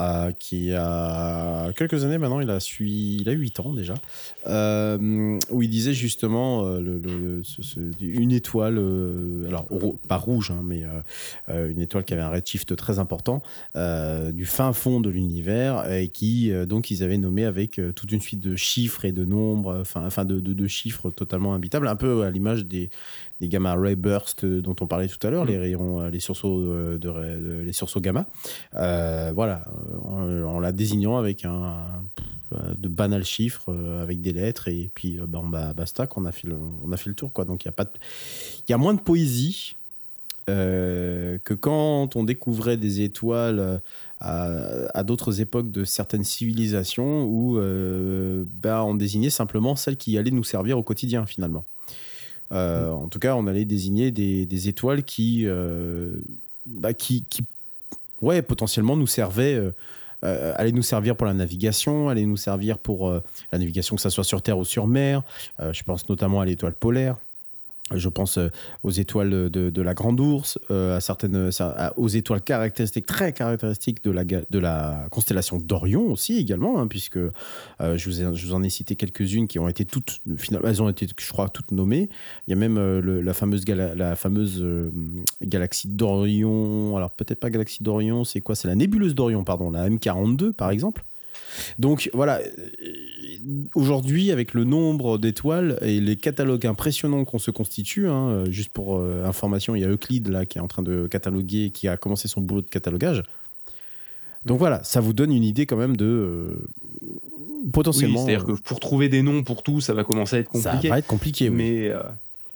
Euh, qui a quelques années maintenant, il a, il a 8 ans déjà, euh, où il disait justement euh, une étoile, alors pas rouge, hein, mais une étoile qui avait un redshift très important, du fin fond de l'univers, et qui, donc, ils avaient nommé avec toute une suite de chiffres et de nombres, enfin de, de, de, chiffres totalement habitables, un peu à l'image des, les gamma ray burst euh, dont on parlait tout à l'heure, les mm. rayons, euh, les sursauts de, les sursauts gamma. Euh, voilà, en, la désignant avec un, de banal chiffres avec des lettres et puis ben, bah, basta qu'on a fait le, on a fait le tour quoi. Donc il y a pas, il y a moins de poésie. que quand on découvrait des étoiles à, d'autres époques de certaines civilisations où ben, on désignait simplement celles qui allaient nous servir au quotidien finalement. Euh, en tout cas, on allait désigner des, étoiles qui, euh, bah, potentiellement nous servaient. Euh, allaient nous servir pour la navigation, allaient nous servir pour la navigation, que ce soit sur Terre ou sur mer. je pense notamment à l'étoile polaire. Je pense euh, aux étoiles de, la Grande Ourse, euh, à certaines, aux étoiles caractéristiques, très caractéristiques de la, constellation d'Orion aussi également, hein, puisque euh, je, vous je, vous en ai cité quelques-unes qui ont été toutes, finalement, elles ont été, je crois, toutes nommées. Il y a même la fameuse, la fameuse galaxie d'Orion, alors peut-être pas galaxie d'Orion, c'est quoi? C'est la nébuleuse d'Orion, pardon, la M42 par exemple. Donc voilà, aujourd'hui, avec le nombre d'étoiles et les catalogues impressionnants qu'on se constitue, hein, euh, juste pour euh, information, il y a Euclide là qui est en train de cataloguer, qui a commencé son boulot de catalogage. Donc voilà, ça vous donne une idée quand même de euh, potentiellement. C'est-à-dire que pour trouver des noms pour tout, ça va commencer à être compliqué. Ça va être compliqué, oui. Mais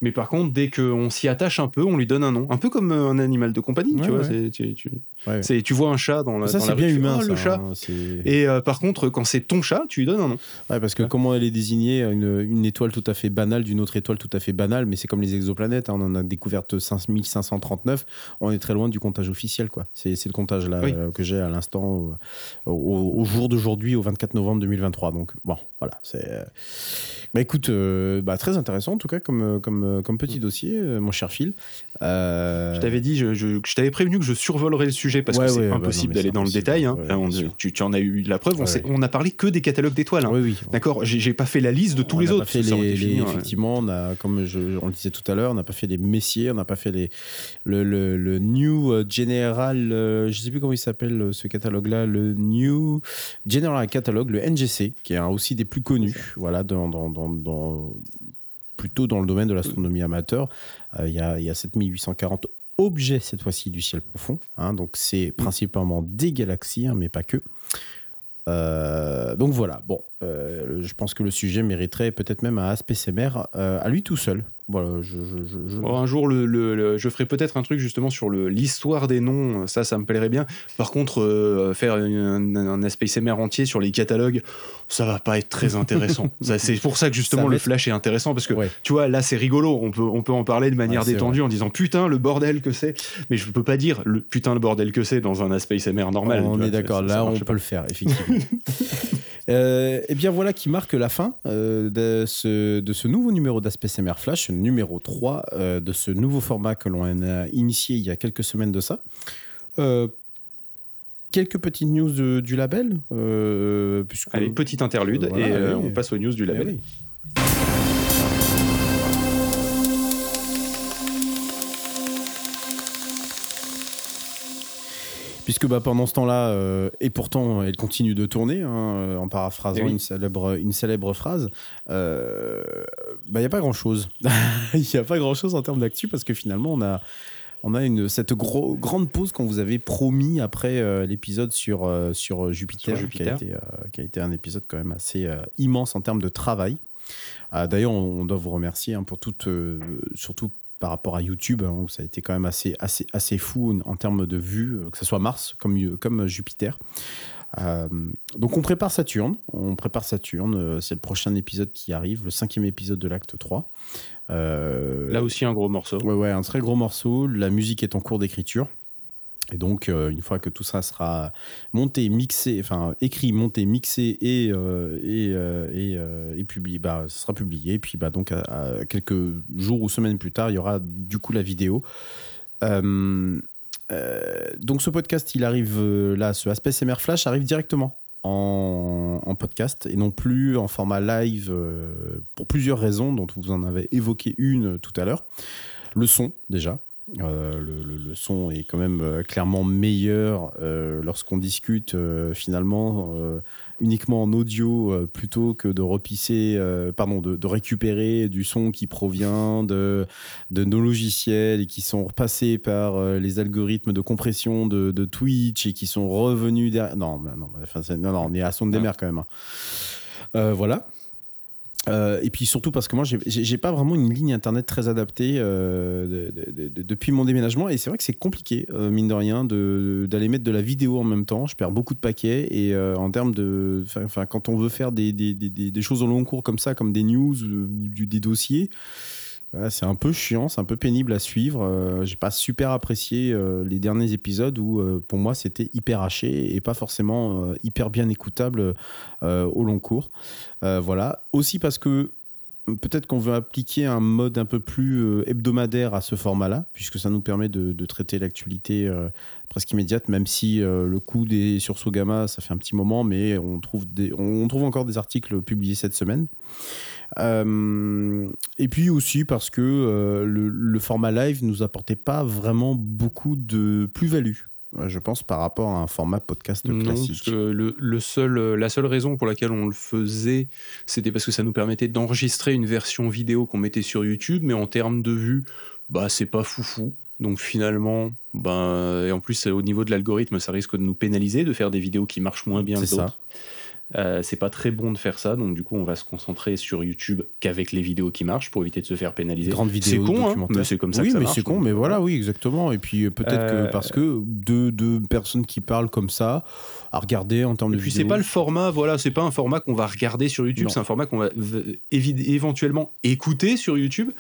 mais par contre, dès qu'on s'y attache un peu, on lui donne un nom. Un peu comme un animal de compagnie, tu vois. Tu, tu, tu, vois un chat dans la, ça, c'est bien humain, le chat. Hein, et euh, par contre, quand c'est ton chat, tu lui donnes un nom. Ouais, parce que comment elle est désignée une, une, étoile tout à fait banale d'une autre étoile tout à fait banale, mais c'est comme les exoplanètes, hein, on en a découvert 5539, on est très loin du comptage officiel, quoi. C'est, le comptage là euh, que j'ai à l'instant, au, au, jour d'aujourd'hui, au 24 novembre 2023. Donc, bon, voilà. C'est... Euh, bah écoute, bah, très intéressant en tout cas comme, comme, comme petit mm. dossier, mon cher Phil. Je t'avais dit, je, je, t'avais prévenu que je survolerais le sujet parce que c'est impossible d'aller dans le détail. Hein. tu, tu, en as eu la preuve. On, on, a parlé que des catalogues d'étoiles. Hein. Oui, oui. D'accord. J'ai pas fait la liste de tous les autres. Fait les, effectivement, on a, comme je, on le disait tout à l'heure, on n'a pas fait les messiers, on n'a pas fait les, le, le, New General, je sais plus comment il s'appelle ce catalogue-là, le New General Catalogue, le NGC, qui est aussi des plus connus. Voilà, dans, dans, dans, plutôt dans le domaine de l'astronomie amateur. Euh, il y, a, y a 7840 objets cette fois-ci du ciel profond. Hein, donc c'est principalement des galaxies, hein, mais pas que. Euh, donc voilà, bon, je pense que le sujet mériterait peut-être même un aspect à lui tout seul. Voilà, je, un jour, le, je ferai peut-être un truc justement sur l'histoire des noms, ça, ça me plairait bien. Par contre, euh, faire un, un, aspect entier sur les catalogues, ça va pas être très intéressant. c'est pour ça que justement le flash est intéressant parce que tu vois, là c'est rigolo, on peut, on peut en parler de manière détendue en disant putain le bordel que c'est, mais je peux pas dire le putain le bordel que c'est dans un aspect SMR normal. On est d'accord, là on peut le faire, effectivement. Euh, et bien voilà qui marque la fin euh, de, ce, de ce nouveau numéro d'Aspect SMR Flash, numéro 3 euh, de ce nouveau format que l'on a initié il y a quelques semaines de ça. quelques petites news du label. puisque... Allez, petite interlude et on passe aux news du label. Puisque bah, pendant ce temps-là, euh, et pourtant elle continue de tourner, hein, euh, en paraphrasant eh une, célèbre, une célèbre phrase, il euh, n'y bah, a pas grand-chose. Il n'y a pas grand-chose en termes d'actu parce que finalement on a, on a une, cette gros, grande pause qu'on vous avait promis après l'épisode sur, sur Jupiter, Qui, a été, qui, a été, un épisode quand même assez immense en termes de travail. D'ailleurs, on, doit vous remercier hein, pour toute, surtout par rapport à YouTube, hein, où ça a été quand même assez, assez, assez fou en termes de vues, euh, que ce soit Mars comme, comme Jupiter. Euh, donc on prépare Saturne, on prépare Saturne, euh, c'est le prochain épisode qui arrive, le cinquième épisode de l'acte 3. Là aussi un gros morceau. Ouais, ouais, un très gros morceau, la musique est en cours d'écriture. Et donc, euh, une fois que tout ça sera monté, mixé, enfin écrit, monté, mixé et, euh, et, euh, et, publié, bah, ça sera publié. Et puis, bah, donc, à, quelques jours ou semaines plus tard, il y aura du coup la vidéo. donc, ce podcast, il arrive là, ce Aspect SMR Flash arrive directement en, en, podcast et non plus en format live pour plusieurs raisons, dont vous en avez évoqué une tout à l'heure. Le son, déjà. Euh, le, son est quand même euh, clairement meilleur euh, lorsqu'on discute finalement uniquement en audio plutôt que de repisser, pardon, de, récupérer du son qui provient de, de nos logiciels et qui sont repassés par les algorithmes de compression de, Twitch et qui sont revenus derrière. Non, non, non, non, on est à son de mer quand même. Hein. voilà. Euh, et puis surtout parce que moi, j'ai pas vraiment une ligne internet très adaptée euh, depuis mon déménagement. Et c'est vrai que c'est compliqué, euh, mine de rien, d'aller mettre de la vidéo en même temps. Je perds beaucoup de paquets. Et en termes de. Enfin, quand on veut faire des, des, des, choses au long cours comme ça, comme des news ou des dossiers, c'est un peu chiant, c'est un peu pénible à suivre. Euh, j'ai pas super apprécié euh, les derniers épisodes où euh, pour moi c'était hyper haché et pas forcément hyper bien écoutable au long cours. voilà. Aussi parce que peut-être qu'on veut appliquer un mode un peu plus hebdomadaire à ce format-là, puisque ça nous permet de, traiter l'actualité presque immédiate, même si le coup des sursauts gamma, ça fait un petit moment, mais on trouve, des, on trouve encore des articles publiés cette semaine. Euh, et puis aussi parce que euh, le, format live nous apportait pas vraiment beaucoup de plus-value je pense, par rapport à un format podcast classique. le, seul, la seule raison pour laquelle on le faisait, c'était parce que ça nous permettait d'enregistrer une version vidéo qu'on mettait sur YouTube, mais en termes de vues, bah, c'est pas foufou. Donc finalement, ben, et en plus, au niveau de l'algorithme, ça risque de nous pénaliser, de faire des vidéos qui marchent moins bien que d'autres. Euh, c'est pas très bon de faire ça, donc du coup on va se concentrer sur YouTube qu'avec les vidéos qui marchent pour éviter de se faire pénaliser. Grande vidéo c'est con, hein, mais c'est comme ça oui, que ça mais c'est con, mais voilà, oui, exactement. Et puis peut-être que euh, parce que deux, deux personnes qui parlent comme ça, à regarder en termes de. Et puis c'est pas le format, voilà, c'est pas un format qu'on va regarder sur YouTube, c'est un format qu'on va éventuellement écouter sur YouTube.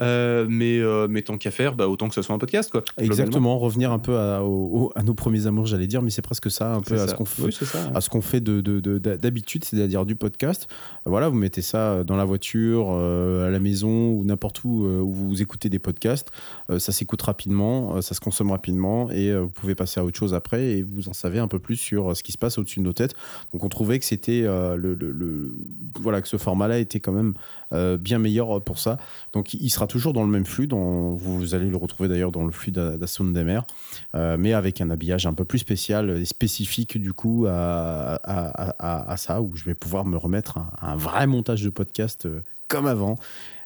Euh, mais, mais tant qu'à faire, bah, autant que ce soit un podcast, quoi. Exactement, revenir un peu à, à nos premiers amours, j'allais dire, mais c'est presque ça, un peu à ce qu'on fait, à ce qu'on fait de, de d'habitude, c'est-à-dire du podcast. Voilà, vous mettez ça dans la voiture, euh, à la maison ou n'importe où euh, où vous écoutez des podcasts. Euh, ça s'écoute rapidement, ça se consomme rapidement et vous pouvez passer à autre chose après et vous en savez un peu plus sur ce qui se passe au-dessus de nos têtes. Donc on trouvait que c'était le, voilà que ce format-là était quand même bien meilleur pour ça. Donc il sera toujours dans le même flux, dont vous allez le retrouver d'ailleurs dans le flux d'Assoun des mers, mais avec un habillage un peu plus spécial et spécifique du coup à, ça, où je vais pouvoir me remettre un, un vrai montage de podcast euh, comme avant.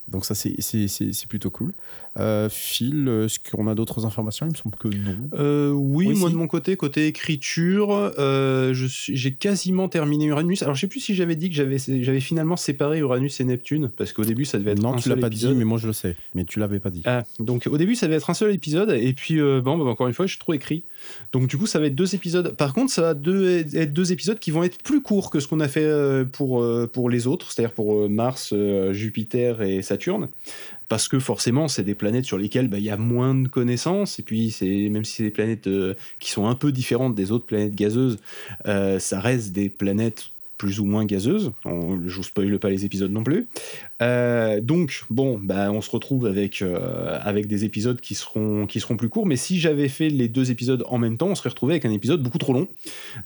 Donc ça, c'est plutôt cool. Euh, Phil, est-ce qu'on a d'autres informations? Il me semble que non. Euh, oui, moi de mon côté, côté écriture, euh, j'ai quasiment terminé Uranus. Alors je sais plus si j'avais dit que j'avais finalement séparé Uranus et Neptune, parce qu'au début ça devait être non, un tu l'as pas dit, mais moi je le sais. Mais tu l'avais pas dit. Ah, donc au début ça devait être un seul épisode, et puis bon, bah, encore une fois, je suis trop écrit. Donc du coup ça va être deux épisodes. Par contre, ça va deux, être deux épisodes qui vont être plus courts que ce qu'on a fait pour, pour les autres, c'est-à-dire pour Mars, Jupiter et Saturne parce que forcément, c'est des planètes sur lesquelles bah, il y a moins de connaissances, et puis c'est même si c'est des planètes euh, qui sont un peu différentes des autres planètes gazeuses, euh, ça reste des planètes plus ou moins gazeuse. On, je vous spoile pas les épisodes non plus. Euh, donc bon, bah, on se retrouve avec, euh, avec des épisodes qui seront, qui seront plus courts. Mais si j'avais fait les deux épisodes en même temps, on serait retrouvé avec un épisode beaucoup trop long.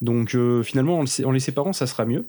Donc euh, finalement, en, les séparant, ça sera mieux.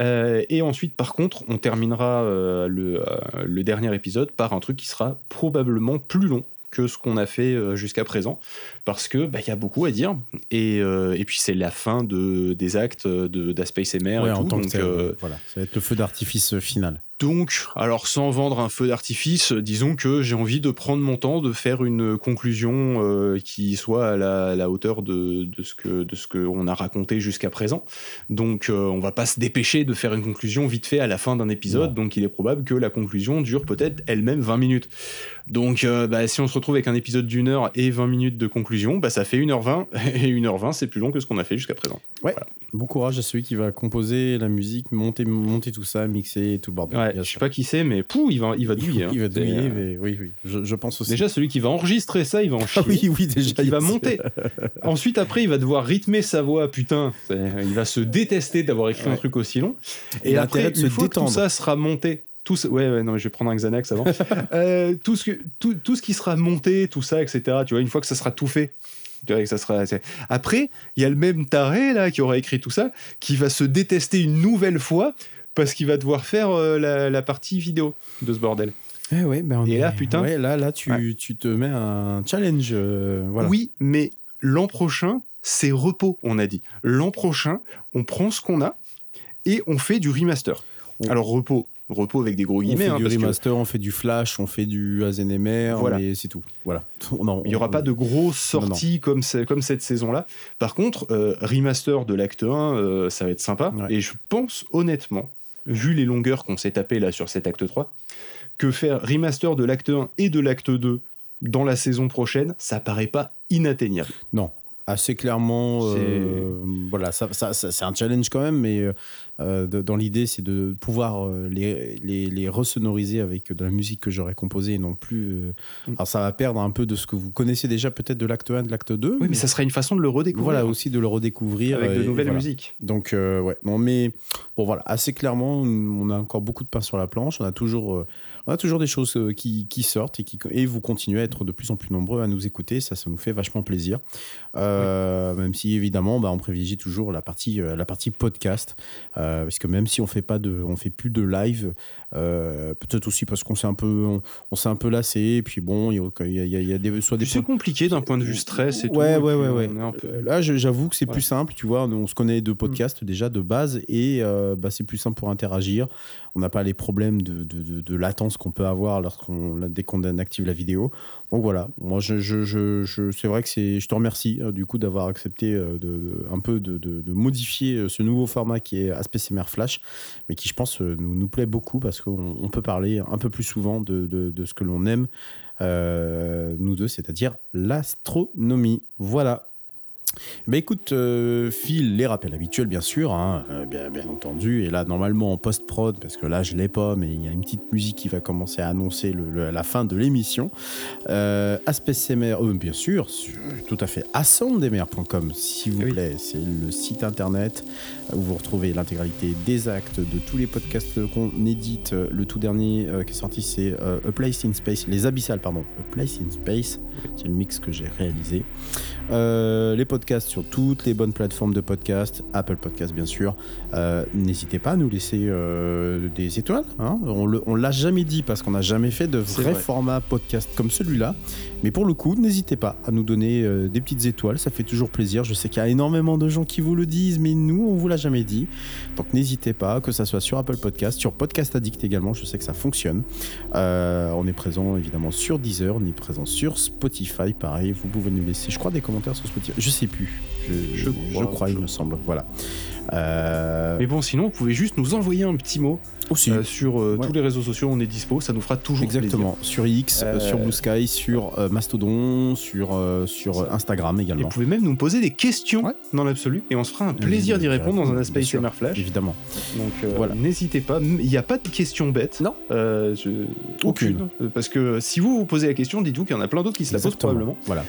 et ensuite, par contre, on terminera le, le dernier épisode par un truc qui sera probablement plus long que ce qu'on a fait euh, jusqu'à présent, parce que bah, y a beaucoup à dire, et, euh, et puis c'est la fin de, des actes d'Aspace MR et tout, donc, euh, voilà, ça va être le feu d'artifice final. Donc, alors sans vendre un feu d'artifice, disons que j'ai envie de prendre mon temps, de faire une conclusion euh, qui soit à la, hauteur de, de, ce que de ce qu'on a raconté jusqu'à présent. Donc, euh, on va pas se dépêcher de faire une conclusion vite fait à la fin d'un épisode. Donc, il est probable que la conclusion dure peut-être elle-même 20 minutes. Donc, euh, bah, si on se retrouve avec un épisode d'une heure et 20 minutes de conclusion, bah, ça fait 1h20 et 1h20, c'est plus long que ce qu'on a fait jusqu'à présent. Ouais. Bon courage à celui qui va composer la musique, monter, monter tout ça, mixer tout le bordel. Ouais, je sais pas qui c'est, mais pou, il va, il va douiller. Il, va hein. douiller, euh, mais oui, oui. Je, pense aussi. Déjà, celui qui va enregistrer ça, il va en chier. Ah oui, oui, déjà. Il va monter. Ensuite, après, il va devoir rythmer sa voix. Putain, il va se détester d'avoir écrit un truc aussi long. Et, après, une fois que tout ça sera monté, tout ouais, ouais, non, mais je vais prendre un Xanax avant. euh, tout, ce que, tout, tout, ce qui sera monté, tout ça, etc. Tu vois, une fois que ça sera tout fait, que ça sera. Après, il y a le même taré là qui aura écrit tout ça, qui va se détester une nouvelle fois parce qu'il va devoir faire euh, la, partie vidéo de ce bordel. Eh ouais, ben Et là, putain. là, là, tu, tu, te mets un challenge. Euh, voilà. Oui, mais l'an prochain, c'est repos, on a dit. L'an prochain, on prend ce qu'on a et on fait du remaster. Alors, repos, repos avec des gros guillemets. On fait hein, du remaster, on fait du flash, on fait du AZNMR, voilà. et c'est tout. Voilà. Il n'y aura pas de grosses sorties Comme, comme cette saison-là. Par contre, euh, remaster de l'acte 1, euh, ça va être sympa. Et je pense honnêtement, vu les longueurs qu'on s'est tapé là sur cet acte 3, que faire remaster de l'acte 1 et de l'acte 2 dans la saison prochaine, ça paraît pas inatteignable. Non, assez clairement. Euh, voilà, ça, ça, c'est un challenge quand même, mais euh, dans l'idée, c'est de pouvoir euh, les, les, les resonoriser avec de la musique que j'aurais composée et non plus. Mm. Alors, ça va perdre un peu de ce que vous connaissez déjà, peut-être de l'acte 1, de l'acte 2. Oui, mais, ça serait une façon de le redécouvrir. Voilà, aussi de le redécouvrir. Avec de nouvelles musiques. Donc, ouais. Bon, mais bon, voilà, assez clairement, on a encore beaucoup de pain sur la planche. On a toujours on a toujours des choses euh, qui, sortent et, vous continuez à être de plus en plus nombreux à nous écouter. Ça, ça nous fait vachement plaisir. Euh, même si, évidemment, bah, on privilégie toujours la partie, euh, podcast. parce que même si on fait fait plus de live, peut-être aussi parce qu'on s'est un peu, on, s'est un peu lassé. Et puis bon, il y, y, a des, soit des. C'est compliqué d'un point de vue stress et ouais, tout. Ouais, ouais, ouais, Là, j'avoue que c'est plus simple. Tu vois, on se connaît de mm. podcast déjà de base et bah, c'est plus simple pour interagir. On n'a pas les problèmes de, de, de latence qu'on peut avoir lorsqu'on dès qu'on active la vidéo. Donc voilà, moi je, je, je, c'est vrai que c'est, je te remercie euh, du coup d'avoir accepté euh, de, un peu de, de, modifier euh, ce nouveau format qui est AspCMR Flash, mais qui je pense nous, nous plaît beaucoup parce qu'on peut parler un peu plus souvent de, ce que l'on aime, nous deux, c'est-à-dire l'astronomie. Voilà, bah écoute, euh, Phil, les rappels habituels bien sûr, hein, euh, bien, bien, entendu, et là normalement en post-prod, parce que là je l'ai pas, mais il y a une petite musique qui va commencer à annoncer le, la fin de l'émission. Euh, euh, bien sûr, tout à fait, assondemer.com s'il vous plaît, c'est le site internet où vous retrouvez l'intégralité des actes de tous les podcasts qu'on édite. Le tout dernier qui est sorti c'est A Place in Space, les abyssales, pardon, A Place in Space, c'est le mix que j'ai réalisé. les podcasts podcast sur toutes les bonnes plateformes de podcast, Apple Podcast bien sûr. Euh, n'hésitez pas à nous laisser euh, des étoiles. Hein. On l'a jamais dit parce qu'on n'a jamais fait de vrai, format podcast comme celui-là. Mais pour le coup, n'hésitez pas à nous donner euh, des petites étoiles, ça fait toujours plaisir. Je sais qu'il y a énormément de gens qui vous le disent, mais nous, on vous l'a jamais dit. Donc n'hésitez pas, que ça soit sur Apple Podcast, sur Podcast Addict également, je sais que ça fonctionne. on est présent évidemment sur Deezer, on est présent sur Spotify, pareil. Vous pouvez nous laisser, je crois, des commentaires sur Spotify. Je sais plus. Je, je, crois, il me semble. Voilà. Euh, Mais bon, sinon, vous pouvez juste nous envoyer un petit mot aussi. Euh, sur euh, tous les réseaux sociaux. On est dispo, ça nous fera toujours Exactement. Sur X, sur Blue Sky, sur Mastodon, sur, sur Instagram également. vous pouvez même nous poser des questions dans l'absolu et on se fera un plaisir d'y répondre dans un aspect Summer Flash. Évidemment. Donc voilà. n'hésitez pas. Il n'y a pas de questions bêtes. Non. Aucune. Parce que si vous vous posez la question, dites-vous qu'il y en a plein d'autres qui se la posent probablement. Voilà.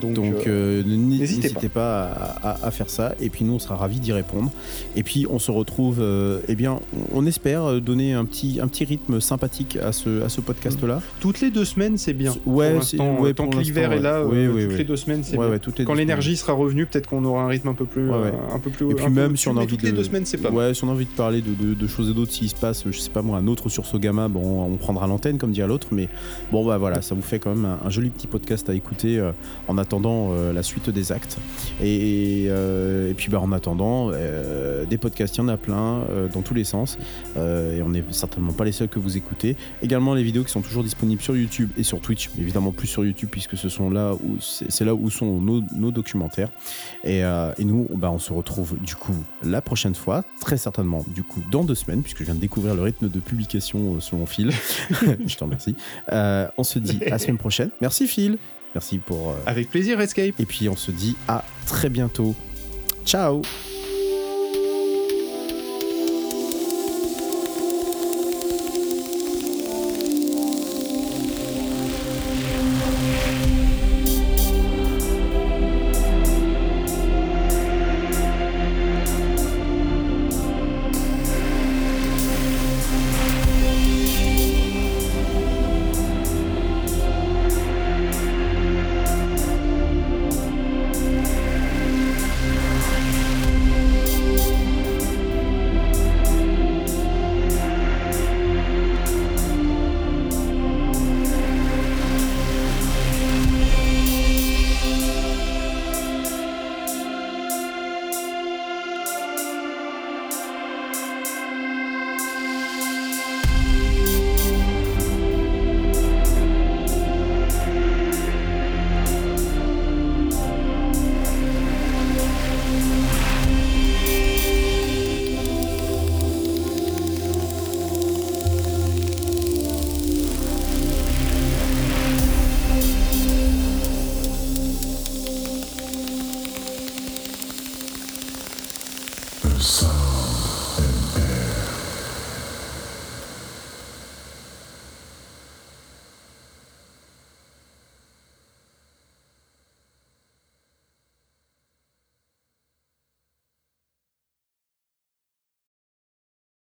Donc, n'hésitez pas, à, à, faire ça. Et puis nous, on sera ravis d'y répondre. Et puis on se retrouve, euh, eh bien, on espère euh, donner un petit, un petit rythme sympathique à ce, à ce podcast-là. Toutes les deux semaines, c'est bien. Ouais, ouais tant que l'hiver est là, euh, toutes les deux semaines, c'est bien. Quand l'énergie sera revenue, peut-être qu'on aura un rythme un peu plus, un peu plus. Et puis même si on a envie de, les deux semaines, c'est pas. Ouais, si on a envie de parler de, de, choses et d'autres, s'il se passe, je sais pas moi, un autre sur Sogama, bon, on prendra l'antenne comme dit l'autre, mais bon bah voilà, ça vous fait quand même un, joli petit podcast à écouter en attendant la suite des actes. Et, et puis bah en attendant. Euh, des podcasts, il y en a plein euh, dans tous les sens. Euh, et on n'est certainement pas les seuls que vous écoutez. Également les vidéos qui sont toujours disponibles sur YouTube et sur Twitch, mais évidemment plus sur YouTube puisque ce sont là où c'est là où sont nos, documentaires. Et, nous, bah, on se retrouve du coup la prochaine fois, très certainement du coup dans deux semaines, puisque je viens de découvrir le rythme de publication selon Phil. je te remercie. on se dit à la semaine prochaine. Merci Phil. Merci pour. Avec plaisir, Escape. Et puis on se dit à très bientôt. Ciao